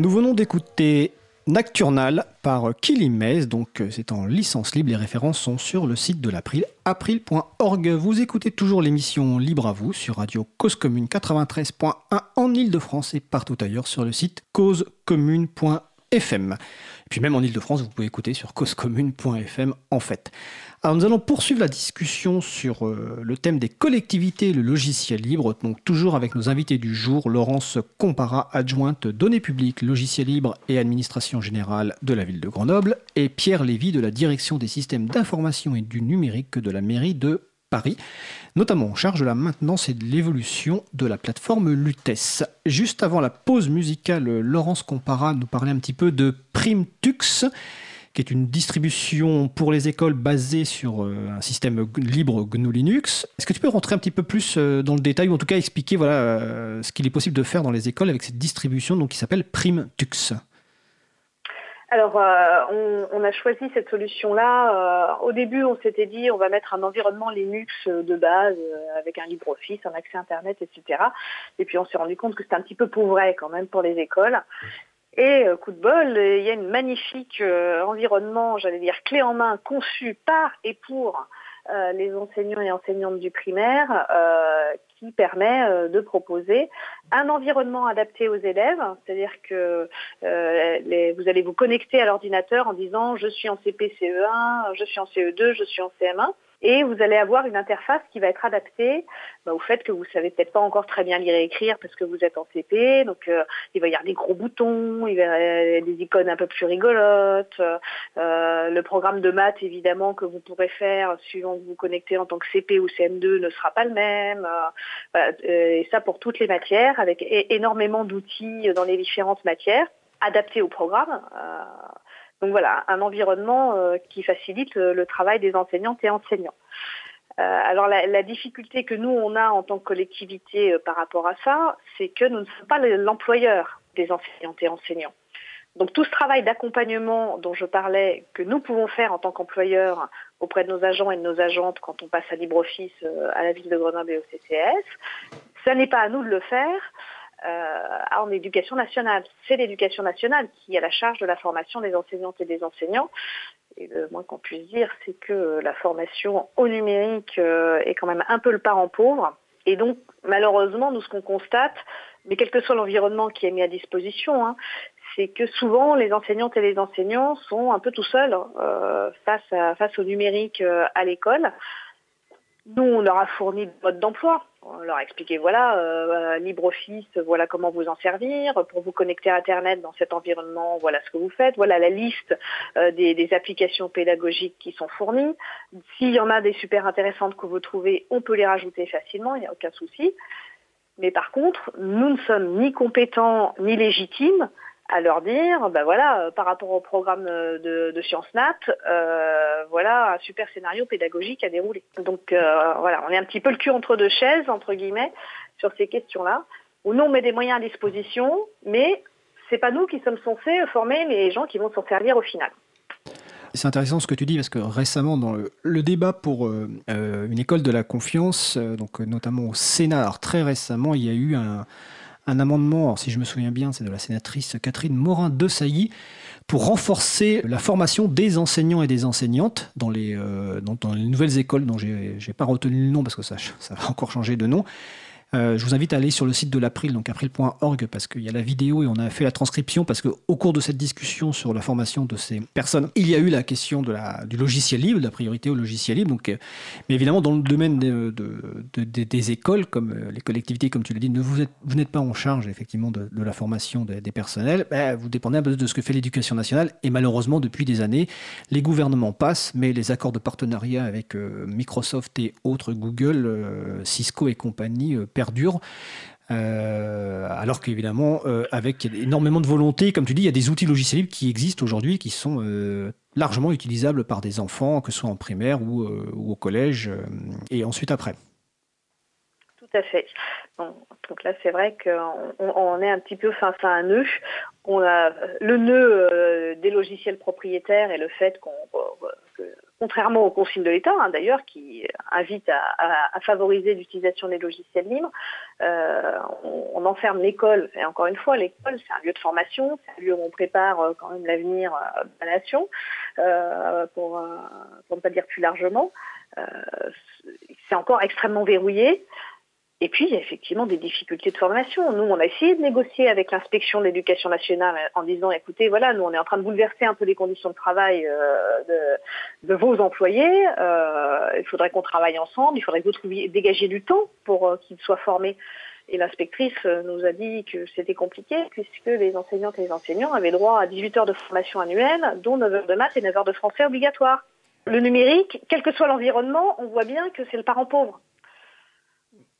Nous venons d'écouter Nocturnal par Kilimez, donc euh, c'est en licence libre, les références sont sur le site de l'April, april.org. Vous écoutez toujours l'émission Libre à vous sur Radio Cause Commune 93.1 en Ile-de-France et partout ailleurs sur le site causecommune.fm. Et puis même en Ile-de-France, vous pouvez écouter sur causecommune.fm en fait. Alors nous allons poursuivre la discussion sur euh, le thème des collectivités le logiciel libre, donc toujours avec nos invités du jour, Laurence Compara, adjointe données publiques, logiciel libre et administration générale de la ville de Grenoble, et Pierre Lévy de la direction des systèmes d'information et du numérique de la mairie de Paris, notamment en charge de la maintenance et de l'évolution de la plateforme Lutès. Juste avant la pause musicale, Laurence Compara nous parlait un petit peu de PrimTux qui est une distribution pour les écoles basée sur euh, un système libre GNU Linux. Est-ce que tu peux rentrer un petit peu plus euh, dans le détail ou en tout cas expliquer voilà, euh, ce qu'il est possible de faire dans les écoles avec cette distribution donc, qui s'appelle PrimTux? Alors, on, a choisi cette solution-là. Au début, on s'était dit on va mettre un environnement Linux de base avec un LibreOffice, un accès Internet, etc. Et puis on s'est rendu compte que c'était un petit peu pauvret quand même pour les écoles. Et euh, coup de bol, euh, il y a une magnifique euh, environnement, j'allais dire clé en main, conçu par et pour les enseignants et enseignantes du primaire, qui permet de proposer un environnement adapté aux élèves, c'est-à-dire que vous allez vous connecter à l'ordinateur en disant je suis en CP CE1, je suis en CE2, je suis en CM1 et vous allez avoir une interface qui va être adaptée bah, au fait que vous savez peut-être pas encore très bien lire et écrire parce que vous êtes en CP, donc euh, il va y avoir des gros boutons, il va y avoir des icônes un peu plus rigolotes, euh, le programme de maths évidemment que vous pourrez faire suivant que vous connectez en tant que CP ou CM2 ne sera pas le même, euh, voilà, euh, et ça pour toutes les matières avec énormément d'outils dans les différentes matières adaptés au programme. euh, donc voilà, un environnement euh, qui facilite le, le travail des enseignantes et enseignants. Euh, alors la, difficulté que nous on a en tant que collectivité euh, par rapport à ça, c'est que nous ne sommes pas le- l'employeur des enseignantes et enseignants. Donc tout ce travail d'accompagnement dont je parlais, que nous pouvons faire en tant qu'employeur auprès de nos agents et de nos agentes quand on passe à LibreOffice euh, à la ville de Grenoble et au CCS, ça n'est pas à nous de le faire euh, en éducation nationale. C'est l'éducation nationale qui a la charge de la formation des enseignantes et des enseignants. Et le moins qu'on puisse dire, c'est que la formation au numérique euh, est quand même un peu le parent pauvre. Et donc, malheureusement, nous, ce qu'on constate, mais quel que soit l'environnement qui est mis à disposition, hein, c'est que souvent, les enseignantes et les enseignants sont un peu tout seuls euh, face, à, face au numérique euh, à l'école. Nous, on leur a fourni le mode d'emploi. On leur a expliqué, voilà, euh, LibreOffice, voilà comment vous en servir. Pour vous connecter à Internet dans cet environnement, voilà ce que vous faites. Voilà la liste euh, des applications pédagogiques qui sont fournies. S'il y en a des super intéressantes que vous trouvez, on peut les rajouter facilement, il n'y a aucun souci. Mais par contre, nous ne sommes ni compétents ni légitimes à leur dire, ben voilà, par rapport au programme de, de Sciences Nat, voilà un super scénario pédagogique à dérouler. Donc voilà, on est un petit peu le cul entre deux chaises, entre guillemets, sur ces questions-là, où nous on met des moyens à disposition, mais c'est pas nous qui sommes censés former les gens qui vont s'en servir au final. C'est intéressant ce que tu dis parce que récemment, dans le, débat pour euh, euh, une école de la confiance, euh, donc notamment au Sénat, très récemment, il y a eu un, amendement, si je me souviens bien, c'est de la sénatrice Catherine Morin de Sailly, pour renforcer la formation des enseignants et des enseignantes dans les, les nouvelles écoles dont j'ai n'ai pas retenu le nom parce que ça va encore changer de nom. Euh, je vous invite à aller sur le site de l'April, donc april.org, parce qu'il y a la vidéo et on a fait la transcription, parce qu'au cours de cette discussion sur la formation de ces personnes, il y a eu la question du logiciel libre, de la priorité au logiciel libre. Euh, mais évidemment, dans le domaine de, des écoles, comme euh, les collectivités, comme tu l'as dit, vous, n'êtes pas en charge effectivement de, la formation des personnels. Ben, vous dépendez un peu de ce que fait l'éducation nationale. Et malheureusement, depuis des années, les gouvernements passent, mais les accords de partenariat avec Microsoft et autres, Google, Cisco et compagnie, perdure. Euh, alors qu'évidemment, euh, avec énormément de volonté, comme tu dis, il y a des outils logiciels qui existent aujourd'hui qui sont euh, largement utilisables par des enfants, que ce soit en primaire ou, au collège, et ensuite après. Tout à fait. donc là, c'est vrai qu'on est un petit peu face à un nœud. On a le nœud des logiciels propriétaires et le fait qu'on contrairement aux consignes de l'État, hein, d'ailleurs, qui invite à, favoriser l'utilisation des logiciels libres, euh, on, enferme l'école. Et encore une fois, l'école, c'est un lieu de formation, c'est un lieu où on prépare euh, quand même l'avenir euh, de la nation, pour, pour, ne pas dire plus largement. c'est encore extrêmement verrouillé. Et puis, il y a effectivement des difficultés de formation. Nous, on a essayé de négocier avec l'inspection de l'éducation nationale en disant, écoutez, voilà, nous, on est en train de bouleverser un peu les conditions de travail euh, de, vos employés. Euh, il faudrait qu'on travaille ensemble. Il faudrait que vous trouviez, dégager du temps pour euh, qu'ils soient formés. Et l'inspectrice nous a dit que c'était compliqué puisque les enseignantes et les enseignants avaient droit à 18 heures de formation annuelle, dont 9 heures de maths et 9 heures de français obligatoires. Le numérique, quel que soit l'environnement, on voit bien que c'est le parent pauvre.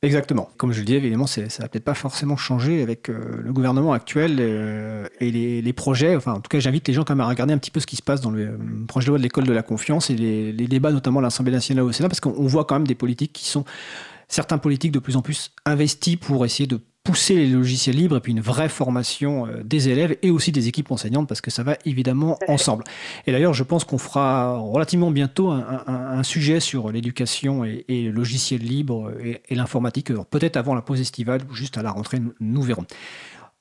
Exactement. Comme je le dis, évidemment, ça va peut-être pas forcément changer avec euh, le gouvernement actuel euh, et les, projets. Enfin, en tout cas, j'invite les gens quand même à regarder un petit peu ce qui se passe dans le euh, projet de loi de l'école de la confiance et les, les débats, notamment à l'Assemblée nationale au Sénat, parce qu'on voit quand même des politiques qui sont certains politiques de plus en plus investis pour essayer de pousser les logiciels libres et puis une vraie formation euh, des élèves et aussi des équipes enseignantes parce que ça va évidemment ensemble. Et d'ailleurs, je pense qu'on fera relativement bientôt un, sujet sur l'éducation et, le logiciel libre et, et l'informatique, peut-être avant la pause estivale ou juste à la rentrée, nous verrons.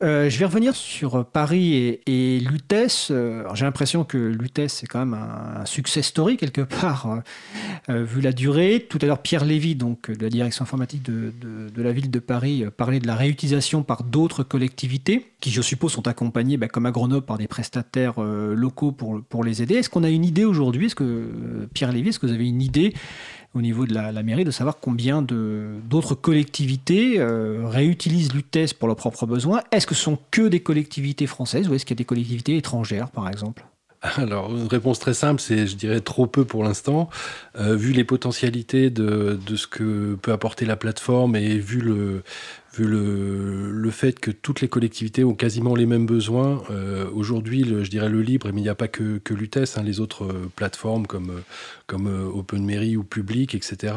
Euh, je vais revenir sur Paris et, et l'UTES. Euh, j'ai l'impression que l'UTES c'est quand même un, succès story quelque part, euh, vu la durée. Tout à l'heure, Pierre Lévy, donc de la direction informatique de, la ville de Paris, parlait de la réutilisation par d'autres collectivités, qui je suppose sont accompagnées, bah, comme à Grenoble, par des prestataires locaux pour, pour les aider. Est-ce qu'on a une idée aujourd'hui? Est-ce que Pierre Lévy, est-ce que vous avez une idée au niveau de la, mairie de savoir combien d'autres collectivités euh, réutilisent l'UTES pour leurs propres besoins. Est-ce que ce sont que des collectivités françaises ou est-ce qu'il y a des collectivités étrangères, par exemple? Alors, une réponse très simple, c'est, je dirais, trop peu pour l'instant. Euh, vu les potentialités de, de, ce que peut apporter la plateforme et vu le, vu le, le, fait que toutes les collectivités ont quasiment les mêmes besoins. Euh, aujourd'hui, je dirais le libre, mais il n'y a pas que, que l'UTES, hein, les autres euh, plateformes comme, euh, comme ou Public, etc.,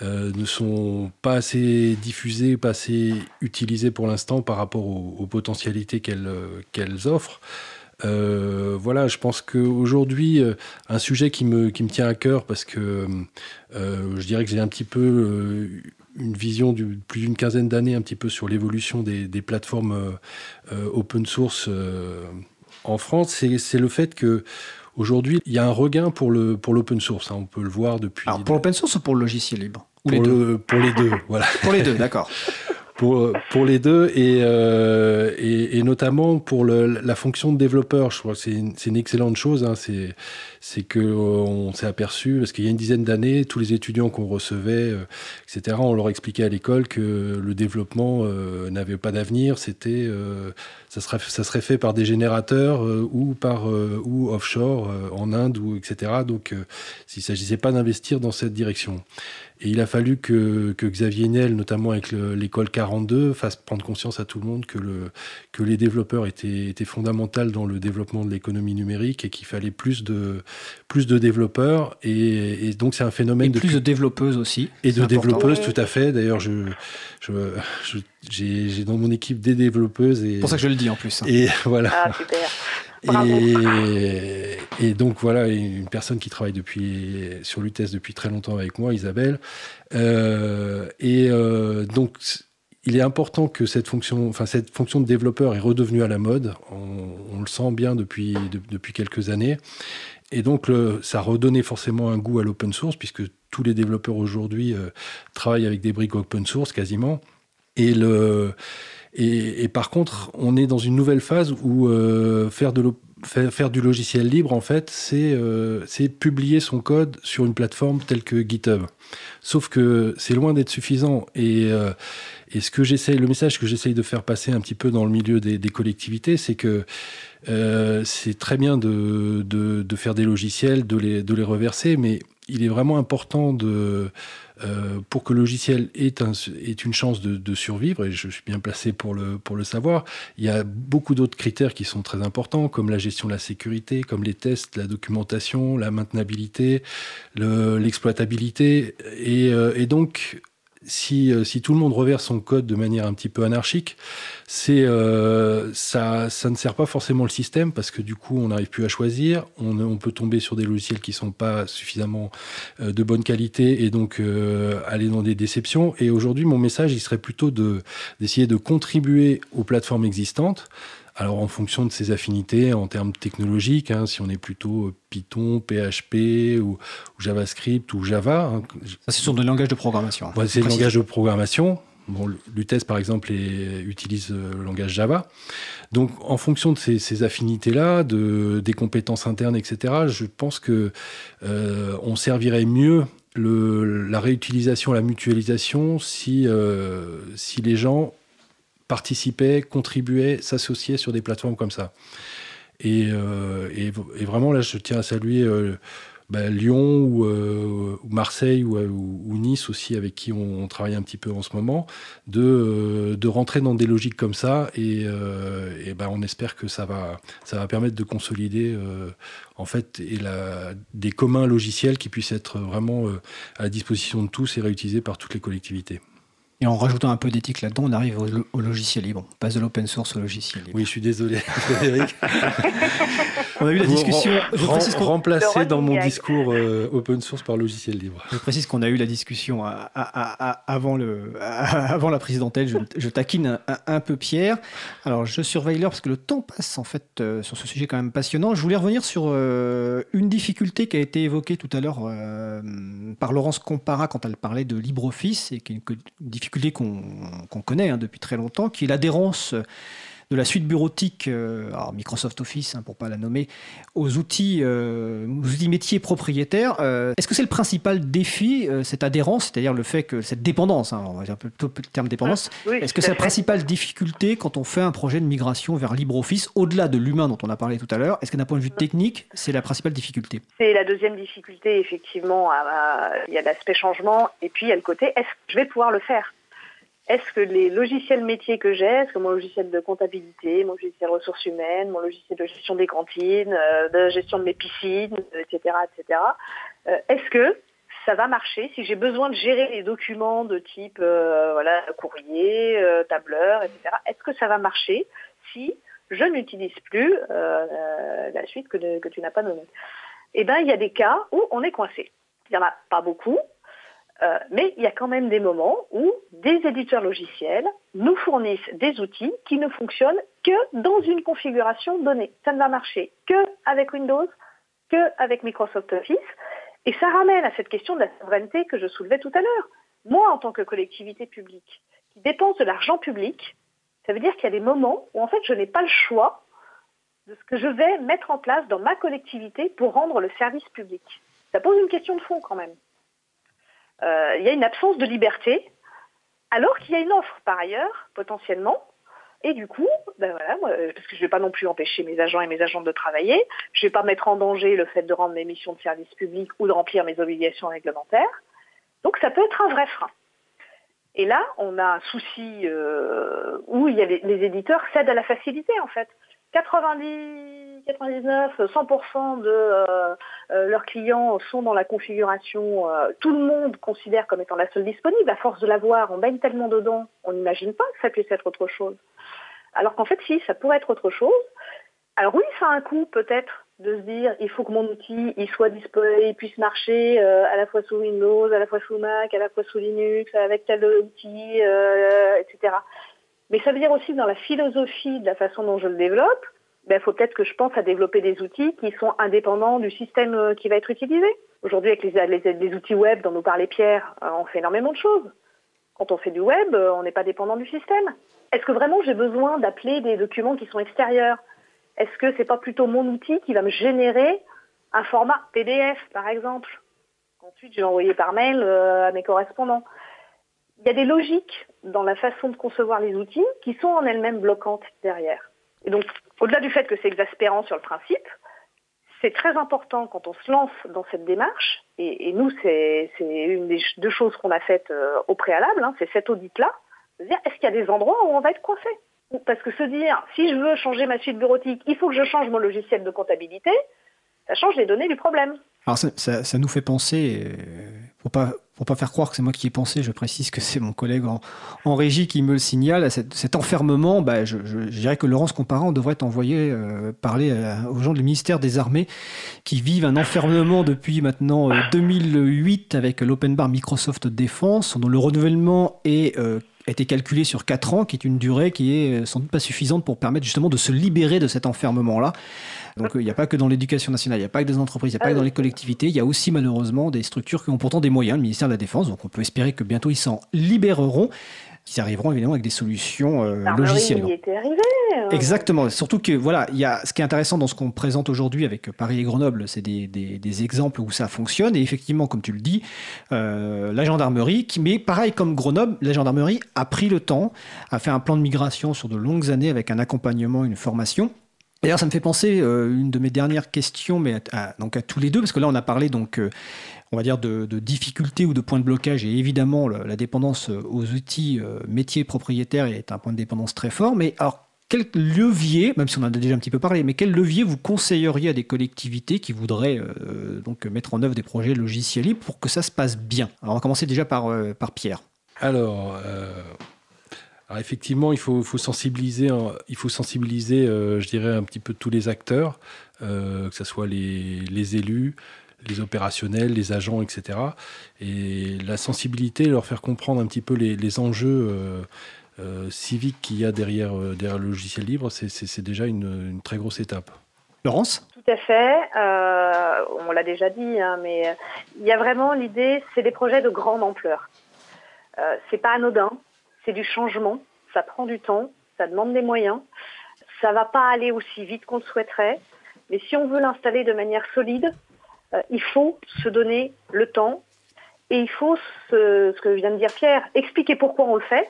ne sont pas assez diffusées, pas assez utilisées pour l'instant par rapport aux, potentialités qu'elles qu'elles offrent. voilà, je pense qu'aujourd'hui, un sujet qui me, qui me tient à cœur, parce que je dirais que j'ai un petit peu une vision de plus d'une quinzaine d'années un petit peu sur l'évolution des, plateformes euh, euh, open source euh, en France, c'est le fait que aujourd'hui il y a un regain pour le pour l'open source. Hein. on peut le voir depuis. Alors pour l'open source ou pour le logiciel libre? Pour, les deux? pour les deux, voilà. pour les deux, d'accord. pour, les deux et, euh, notamment pour la fonction de développeur. Je crois que c'est une, excellente chose. Hein. C'est, c'est euh, s'est aperçu parce qu'il y a une dizaine d'années, tous les étudiants qu'on recevait, euh, etc., on leur expliquait à l'école que le développement n'avait pas d'avenir. C'était, ça serait, ça serait fait par des générateurs ou par ou offshore en Inde ou etc. Donc, s'il s'agissait pas d'investir dans cette direction. Et il a fallu que, que Xavier Niel, notamment avec l'école 40 42 fasse prendre conscience à tout le monde que, le, que les développeurs étaient, étaient fondamentaux dans le développement de l'économie numérique et qu'il fallait plus de, plus de développeurs. Et, donc, c'est un phénomène de. Plus de développeuses aussi. Et de développeuses, tout à fait. D'ailleurs, je, je, j'ai dans mon équipe des développeuses. C'est pour ça que je le dis en plus. Hein. Et voilà. Ah, super. Et, donc voilà, une personne qui travaille depuis, sur l'UTS depuis très longtemps avec moi, Isabelle. Euh, et euh, donc, il est important que cette fonction, enfin cette fonction de développeur est redevenue à la mode. On, le sent bien depuis, depuis quelques années. Et donc, ça a redonné forcément un goût à l'open source, puisque tous les développeurs aujourd'hui euh, travaillent avec des briques open source quasiment. Et le et, par contre, on est dans une nouvelle phase où euh, faire, de faire, du logiciel libre, en fait, euh, c'est publier son code sur une plateforme telle que GitHub. Sauf que c'est loin d'être suffisant. Et, euh, et ce que le message que j'essaye de faire passer un petit peu dans le milieu des, collectivités, c'est que c'est très bien de, de, de, faire des logiciels, de les, de les reverser, mais il est vraiment important euh, pour que le logiciel ait, une chance de, survivre, et je suis bien placé pour le, savoir, il y a beaucoup d'autres critères qui sont très importants, comme la gestion de la sécurité, comme les tests, la documentation, la maintenabilité, l'exploitabilité. et, euh, et, donc, si, euh, si, tout le monde reverse son code de manière un petit peu anarchique, c'est euh, ça, ça ne sert pas forcément le système parce que du coup, on n'arrive plus à choisir. On, peut tomber sur des logiciels qui sont pas suffisamment euh, de bonne qualité et donc aller dans des déceptions. Et aujourd'hui, mon message, il serait plutôt de d'essayer de contribuer aux plateformes existantes alors en fonction de ses affinités en termes technologiques, hein, si on est plutôt euh, Python, PHP ou, JavaScript ou Java. Hein, Ça, ce sont des langages de programmation. C'est des langages de programmation. Bon, L'UTES, par exemple, utilise euh, le langage Java. Donc, en fonction de ces, affinités-là, de, des compétences internes, etc., je pense que euh, on servirait mieux le, la réutilisation, la mutualisation, si, si les gens participaient, contribuaient, s'associaient sur des plateformes comme ça. Et, euh, vraiment, là, je tiens à saluer euh, bah, Lyon ou, euh, Marseille ou, Nice aussi, avec qui on, travaille un petit peu en ce moment, de, rentrer dans des logiques comme ça. Et, bah, on espère que ça va, permettre de consolider en fait des communs logiciels qui puissent être vraiment à disposition de tous et réutilisés par toutes les collectivités. Et en rajoutant un peu d'éthique là-dedans, on arrive au, logiciel libre. On passe de l'open source au logiciel libre. Oui, je suis désolé, Frédéric. on a eu la discussion. je remplacé dans mon discours euh, open source par logiciel libre. Je précise qu'on a eu la discussion avant, le, avant la présidentielle. Je, taquine un, peu Pierre. Alors, je surveille l'heure parce que le temps passe en fait euh, sur ce sujet quand même passionnant. Je voulais revenir sur euh, une difficulté qui a été évoquée tout à l'heure par Laurence Compara quand elle parlait de LibreOffice et qui est une difficulté qu'on connaît hein, depuis très longtemps, qui est l'adhérence de la suite bureautique, euh, Microsoft Office hein, pour pas la nommer, aux outils, euh, outils métiers propriétaires. Euh, est-ce que c'est le principal défi, cette adhérence, c'est-à-dire le fait que cette dépendance, hein, on va dire plutôt le terme dépendance, ah, est-ce que c'est la principale difficulté quand on fait un projet de migration vers LibreOffice, au-delà de l'humain dont on a parlé tout à l'heure? Est-ce que d'un point de vue technique, c'est la principale difficulté? C'est la deuxième difficulté, effectivement. Il y a l'aspect changement et puis il y a le côté est-ce que je vais pouvoir le faire? Est-ce que les logiciels métiers que j'ai, est-ce que mon logiciel de comptabilité, mon logiciel ressources humaines, mon logiciel de gestion des cantines, euh, de gestion de mes piscines, etc., etc., euh, est-ce que ça va marcher si j'ai besoin de gérer les documents de type euh, voilà courrier, tableur, etc. Est-ce que ça va marcher si je n'utilise plus la suite que, que tu n'as pas nommée Eh bien, il y a des cas où on est coincé. Il n'y en a pas beaucoup, euh, mais il y a quand même des moments où des éditeurs logiciels nous fournissent des outils qui ne fonctionnent que dans une configuration donnée. Ça ne va marcher que avec Windows, que avec Microsoft Office. Et ça ramène à cette question de la souveraineté que je soulevais tout à l'heure. Moi, en tant que collectivité publique, qui dépense de l'argent public, ça veut dire qu'il y a des moments où en fait je n'ai pas le choix de ce que je vais mettre en place dans ma collectivité pour rendre le service public. Ça pose une question de fond quand même. Euh, il y a une absence de liberté, alors qu'il y a une offre par ailleurs, potentiellement. Et du coup, ben voilà, parce que je ne vais pas non plus empêcher mes agents et mes agentes de travailler, je ne vais pas mettre en danger le fait de rendre mes missions de service public ou de remplir mes obligations réglementaires. Donc ça peut être un vrai frein. Et là, on a un souci euh, où les éditeurs cèdent à la facilité en fait. 90, 99, 100% de euh, euh, leurs clients sont dans la configuration. euh, tout le monde considère comme étant la seule disponible. À force de l'avoir, on baigne tellement dedans, on n'imagine pas que ça puisse être autre chose. Alors qu'en fait, si, ça pourrait être autre chose. Alors oui, ça a un coût peut-être de se dire il faut que mon outil il soit disponible, il puisse marcher à la fois sous Windows, à la fois sous Mac, à la fois sous Linux, avec tel outil, etc. Mais ça veut dire aussi que dans la philosophie de la façon dont je le développe, il ben, faut peut-être que je pense à développer des outils qui sont indépendants du système euh, qui va être utilisé. Aujourd'hui, avec les, outils web dont nous parlait Pierre, euh, on fait énormément de choses. Quand on fait du web, euh, on n'est pas dépendant du système. Est-ce que vraiment j'ai besoin d'appeler des documents qui sont extérieurs? Est-ce que c'est pas plutôt mon outil qui va me générer un format PDF, par exemple? Ensuite, je vais envoyer par mail à mes correspondants. Il y a des logiques dans la façon de concevoir les outils qui sont en elles-mêmes bloquantes derrière. Et donc, au-delà du fait que c'est exaspérant sur le principe, c'est très important quand on se lance dans cette démarche, et, nous, c'est une des deux choses qu'on a faites euh, au préalable, hein, c'est cet audit-là, de dire est-ce qu'il y a des endroits où on va être coincé? Parce que se dire, si je veux changer ma suite bureautique, il faut que je change mon logiciel de comptabilité, ça change les données du problème. Alors ça, ça, nous fait penser, euh, pour pas pour pas faire croire que c'est moi qui ai pensé, je précise que c'est mon collègue en, régie qui me le signale. Cet, cet enfermement, bah, je, dirais que Laurence Comparan devrait envoyer euh, parler à, aux gens du ministère des Armées qui vivent un enfermement depuis maintenant euh, 2008 avec l'open bar Microsoft Défense, dont le renouvellement est euh, a été calculé sur 4 ans, qui est une durée qui est sans doute pas suffisante pour permettre justement de se libérer de cet enfermement-là. Donc il n'y a pas que dans l'éducation nationale, il n'y a pas que des entreprises, il n'y a pas que dans les collectivités, il y a aussi malheureusement des structures qui ont pourtant des moyens, le ministère de la Défense, donc on peut espérer que bientôt ils s'en libéreront. Ils arriveront évidemment avec des solutions euh, logicielles. Il était arrivé. Euh... Exactement. Surtout que voilà, il y a ce qui est intéressant dans ce qu'on présente aujourd'hui avec Paris et Grenoble, c'est des, des, des, exemples où ça fonctionne. Et effectivement, comme tu le dis, euh, la gendarmerie, qui, mais pareil comme Grenoble, la gendarmerie a pris le temps, a fait un plan de migration sur de longues années avec un accompagnement, une formation. D'ailleurs, ça me fait penser euh, une de mes dernières questions, mais à, donc à tous les deux, parce que là, on a parlé donc, euh, on va dire de, difficultés ou de points de blocage, et évidemment, la dépendance aux outils euh, métiers propriétaires est un point de dépendance très fort. Mais alors, quel levier, même si on en a déjà un petit peu parlé, mais quel levier vous conseilleriez à des collectivités qui voudraient euh, donc mettre en œuvre des projets logiciels libres pour que ça se passe bien? Alors, on va commencer déjà par, euh, par Pierre. Alors. Alors effectivement, il faut, sensibiliser, il faut sensibiliser, euh, je dirais, un petit peu tous les acteurs, euh, que ce soit les, élus, les opérationnels, les agents, etc. Et la sensibilité, leur faire comprendre un petit peu les, enjeux euh, civiques qu'il y a derrière, derrière le logiciel libre, c'est déjà une, très grosse étape. Laurence? Tout à fait. on l'a déjà dit, hein, mais il y a vraiment l'idée, c'est des projets de grande ampleur. c'est pas anodin c'est du changement, ça prend du temps, ça demande des moyens, ça va pas aller aussi vite qu'on le souhaiterait, mais si on veut l'installer de manière solide, euh, il faut se donner le temps. Et il faut, ce, que vient de dire Pierre, expliquer pourquoi on le fait.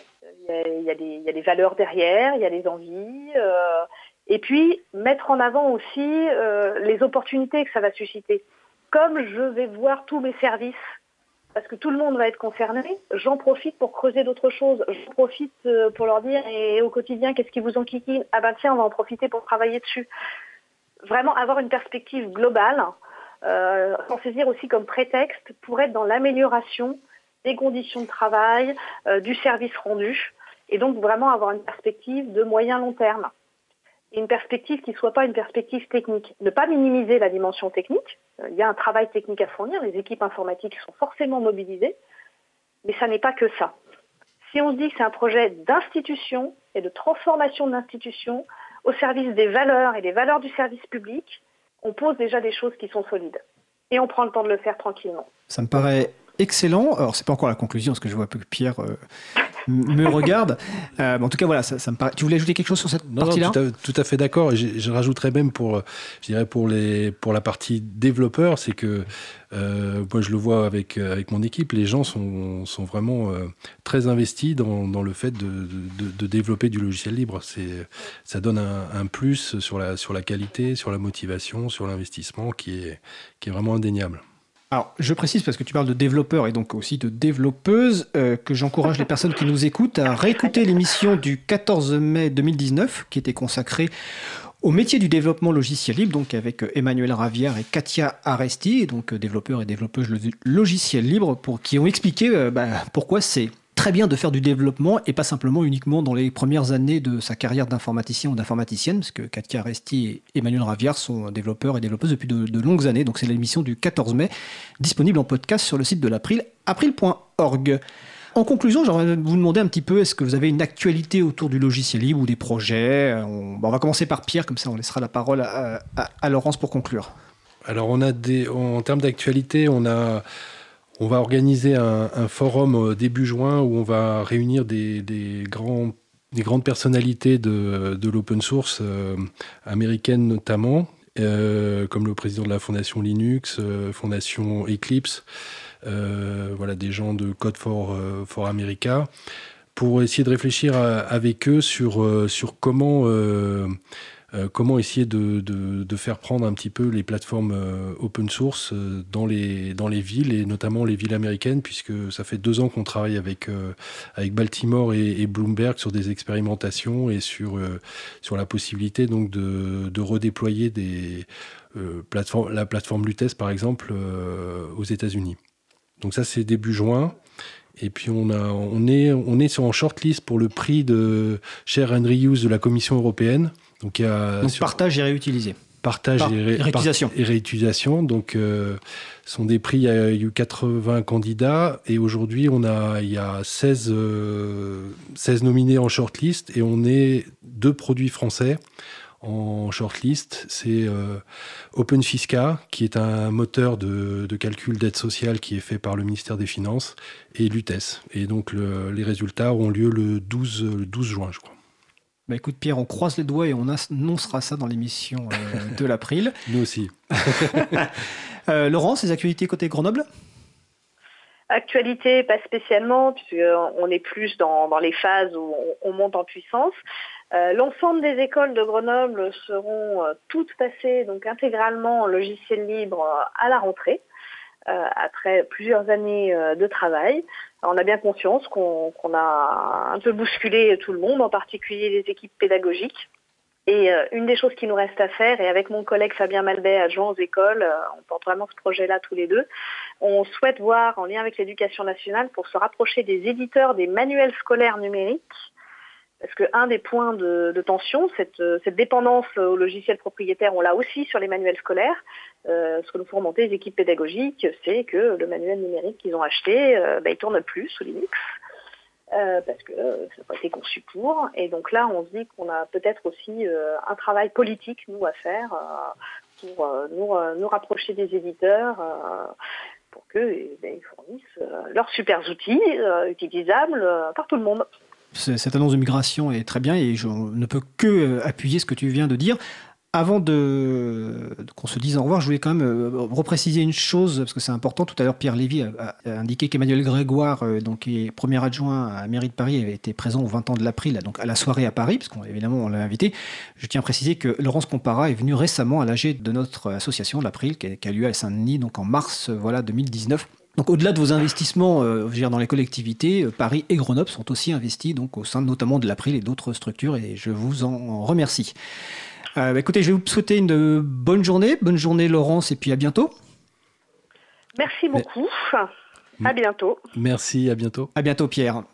Il y a, il y a, des, il y a des, valeurs derrière, il y a des envies, euh, et puis mettre en avant aussi euh, les opportunités que ça va susciter. Comme je vais voir tous mes services parce que tout le monde va être concerné, j'en profite pour creuser d'autres choses. J'en profite euh, pour leur dire, et au quotidien, qu'est-ce qui vous enquiquine Ah ben tiens, on va en profiter pour travailler dessus. Vraiment avoir une perspective globale, euh, s'en saisir aussi comme prétexte pour être dans l'amélioration des conditions de travail, euh, du service rendu, et donc vraiment avoir une perspective de moyen-long terme. Une perspective qui ne soit pas une perspective technique. Ne pas minimiser la dimension technique, il y a un travail technique à fournir, les équipes informatiques sont forcément mobilisées, mais ça n'est pas que ça. Si on se dit que c'est un projet d'institution et de transformation de l'institution au service des valeurs et des valeurs du service public, on pose déjà des choses qui sont solides. Et on prend le temps de le faire tranquillement. Ça me paraît excellent. Alors, c'est pas encore la conclusion, parce que je vois que Pierre euh, me regarde. Euh, en tout cas, voilà, ça, ça, me paraît. Tu voulais ajouter quelque chose sur cette partie-là? tout, tout, à fait d'accord. Je, je, rajouterais même pour, je dirais pour les, pour la partie développeur, c'est que euh, moi je le vois avec avec mon équipe, les gens sont, sont vraiment euh, très investis dans, dans le fait de, de, de, développer du logiciel libre. C'est ça donne un, un, plus sur la sur la qualité, sur la motivation, sur l'investissement qui est qui est vraiment indéniable. Alors, je précise parce que tu parles de développeurs et donc aussi de développeuses, euh, que j'encourage les personnes qui nous écoutent à réécouter l'émission du 14 mai 2019 qui était consacrée au métier du développement logiciel libre, donc avec euh, Emmanuel Ravière et Katia Aresti, donc euh, développeurs et développeuses logiciels libres, pour, qui ont expliqué bah, pourquoi c'est très bien de faire du développement et pas simplement uniquement dans les premières années de sa carrière d'informaticien ou d'informaticienne, parce que Katia Resti et Emmanuel Ravière sont développeurs et développeuses depuis de, longues années. Donc c'est l'émission du 14 mai, disponible en podcast sur le site de l'April, april.org. En conclusion, j'aimerais vous demander un petit peu, est-ce que vous avez une actualité autour du logiciel libre ou des projets? On, va commencer par Pierre, comme ça on laissera la parole à, à Laurence pour conclure. Alors on a des, en termes d'actualité, on a on va organiser un, forum début juin où on va réunir des, grandes personnalités de, l'open source euh, américaine notamment, euh, comme le président de la fondation Linux, euh, fondation Eclipse, voilà des gens de Code for, America, pour essayer de réfléchir avec eux sur, comment euh, comment essayer de, faire prendre un petit peu les plateformes euh, open source euh, dans, les, villes et notamment les villes américaines puisque ça fait deux ans qu'on travaille avec, Baltimore et, Bloomberg sur des expérimentations et sur, la possibilité donc de, redéployer des, la plateforme Lutes par exemple aux États-Unis. Donc ça c'est début juin. Et puis on est sur en shortlist pour le prix de Share and Reuse de la Commission européenne. Donc, il y a partage et réutilisé. Partage et, réutilisation. et, réutilisation. Donc, euh, sont des prix, il y a eu 80 candidats et aujourd'hui, on a, il y a 16, 16 euh, nominés en shortlist et on est deux produits français en shortlist. C'est euh, OpenFisca, qui est un moteur de, calcul d'aide sociale qui est fait par le ministère des Finances, et Lutes. Et donc, les résultats auront lieu le 12, le 12 juin, je crois. Bah écoute Pierre, on croise les doigts et on annoncera ça dans l'émission euh, de l'April. Nous aussi. euh, Laurent, ces actualités côté Grenoble? Actualité, pas spécialement, puisqu'on est plus dans, les phases où on, monte en puissance. Euh, l'ensemble des écoles de Grenoble seront euh, toutes passées donc intégralement en logiciel libre à la rentrée. Euh, après plusieurs années euh, de travail. On a bien conscience qu'on a un peu bousculé tout le monde, en particulier les équipes pédagogiques. Et euh, une des choses qui nous reste à faire, et avec mon collègue Fabien Malbet, adjoint aux écoles, on porte vraiment ce projet-là tous les deux, on souhaite voir, en lien avec l'éducation nationale, pour se rapprocher des éditeurs des manuels scolaires numériques, parce qu'un des points de, tension, cette, dépendance au logiciel propriétaire, on l'a aussi sur les manuels scolaires. Euh, ce que nous font remonter les équipes pédagogiques, c'est que le manuel numérique qu'ils ont acheté, euh, bah, il tourne plus sous Linux. Euh, parce que ça n'a pas été conçu pour. Et donc là, on se dit qu'on a peut-être aussi un travail politique, nous, à faire pour nous, rapprocher des éditeurs pour qu'ils eh ben, fournissent leurs super outils utilisables par tout le monde cette annonce de migration est très bien et je ne peux que euh, appuyer ce que tu viens de dire. Avant qu'on se dise au revoir, je voulais quand même euh, repréciser une chose, parce que c'est important. Tout à l'heure, Pierre Lévy a, indiqué qu'Emmanuel Grégoire, euh, donc, qui est premier adjoint à la mairie de Paris, avait été présent aux 20 ans de l'April, donc à la soirée à Paris, parce qu'évidemment, on l'a invité. Je tiens à préciser que Laurence Compara est venue récemment à l'AG de notre association, l'April, qui, a lieu à Saint-Denis, donc en mars voilà, 2019. Donc au-delà de vos investissements euh, dans les collectivités, euh, Paris et Grenoble sont aussi investis donc, au sein notamment de l'April et d'autres structures et je vous en remercie. Euh, bah, écoutez, je vais vous souhaiter une bonne journée. Bonne journée Laurence et puis à bientôt. Merci beaucoup. À bientôt. Merci, à bientôt. À bientôt Pierre.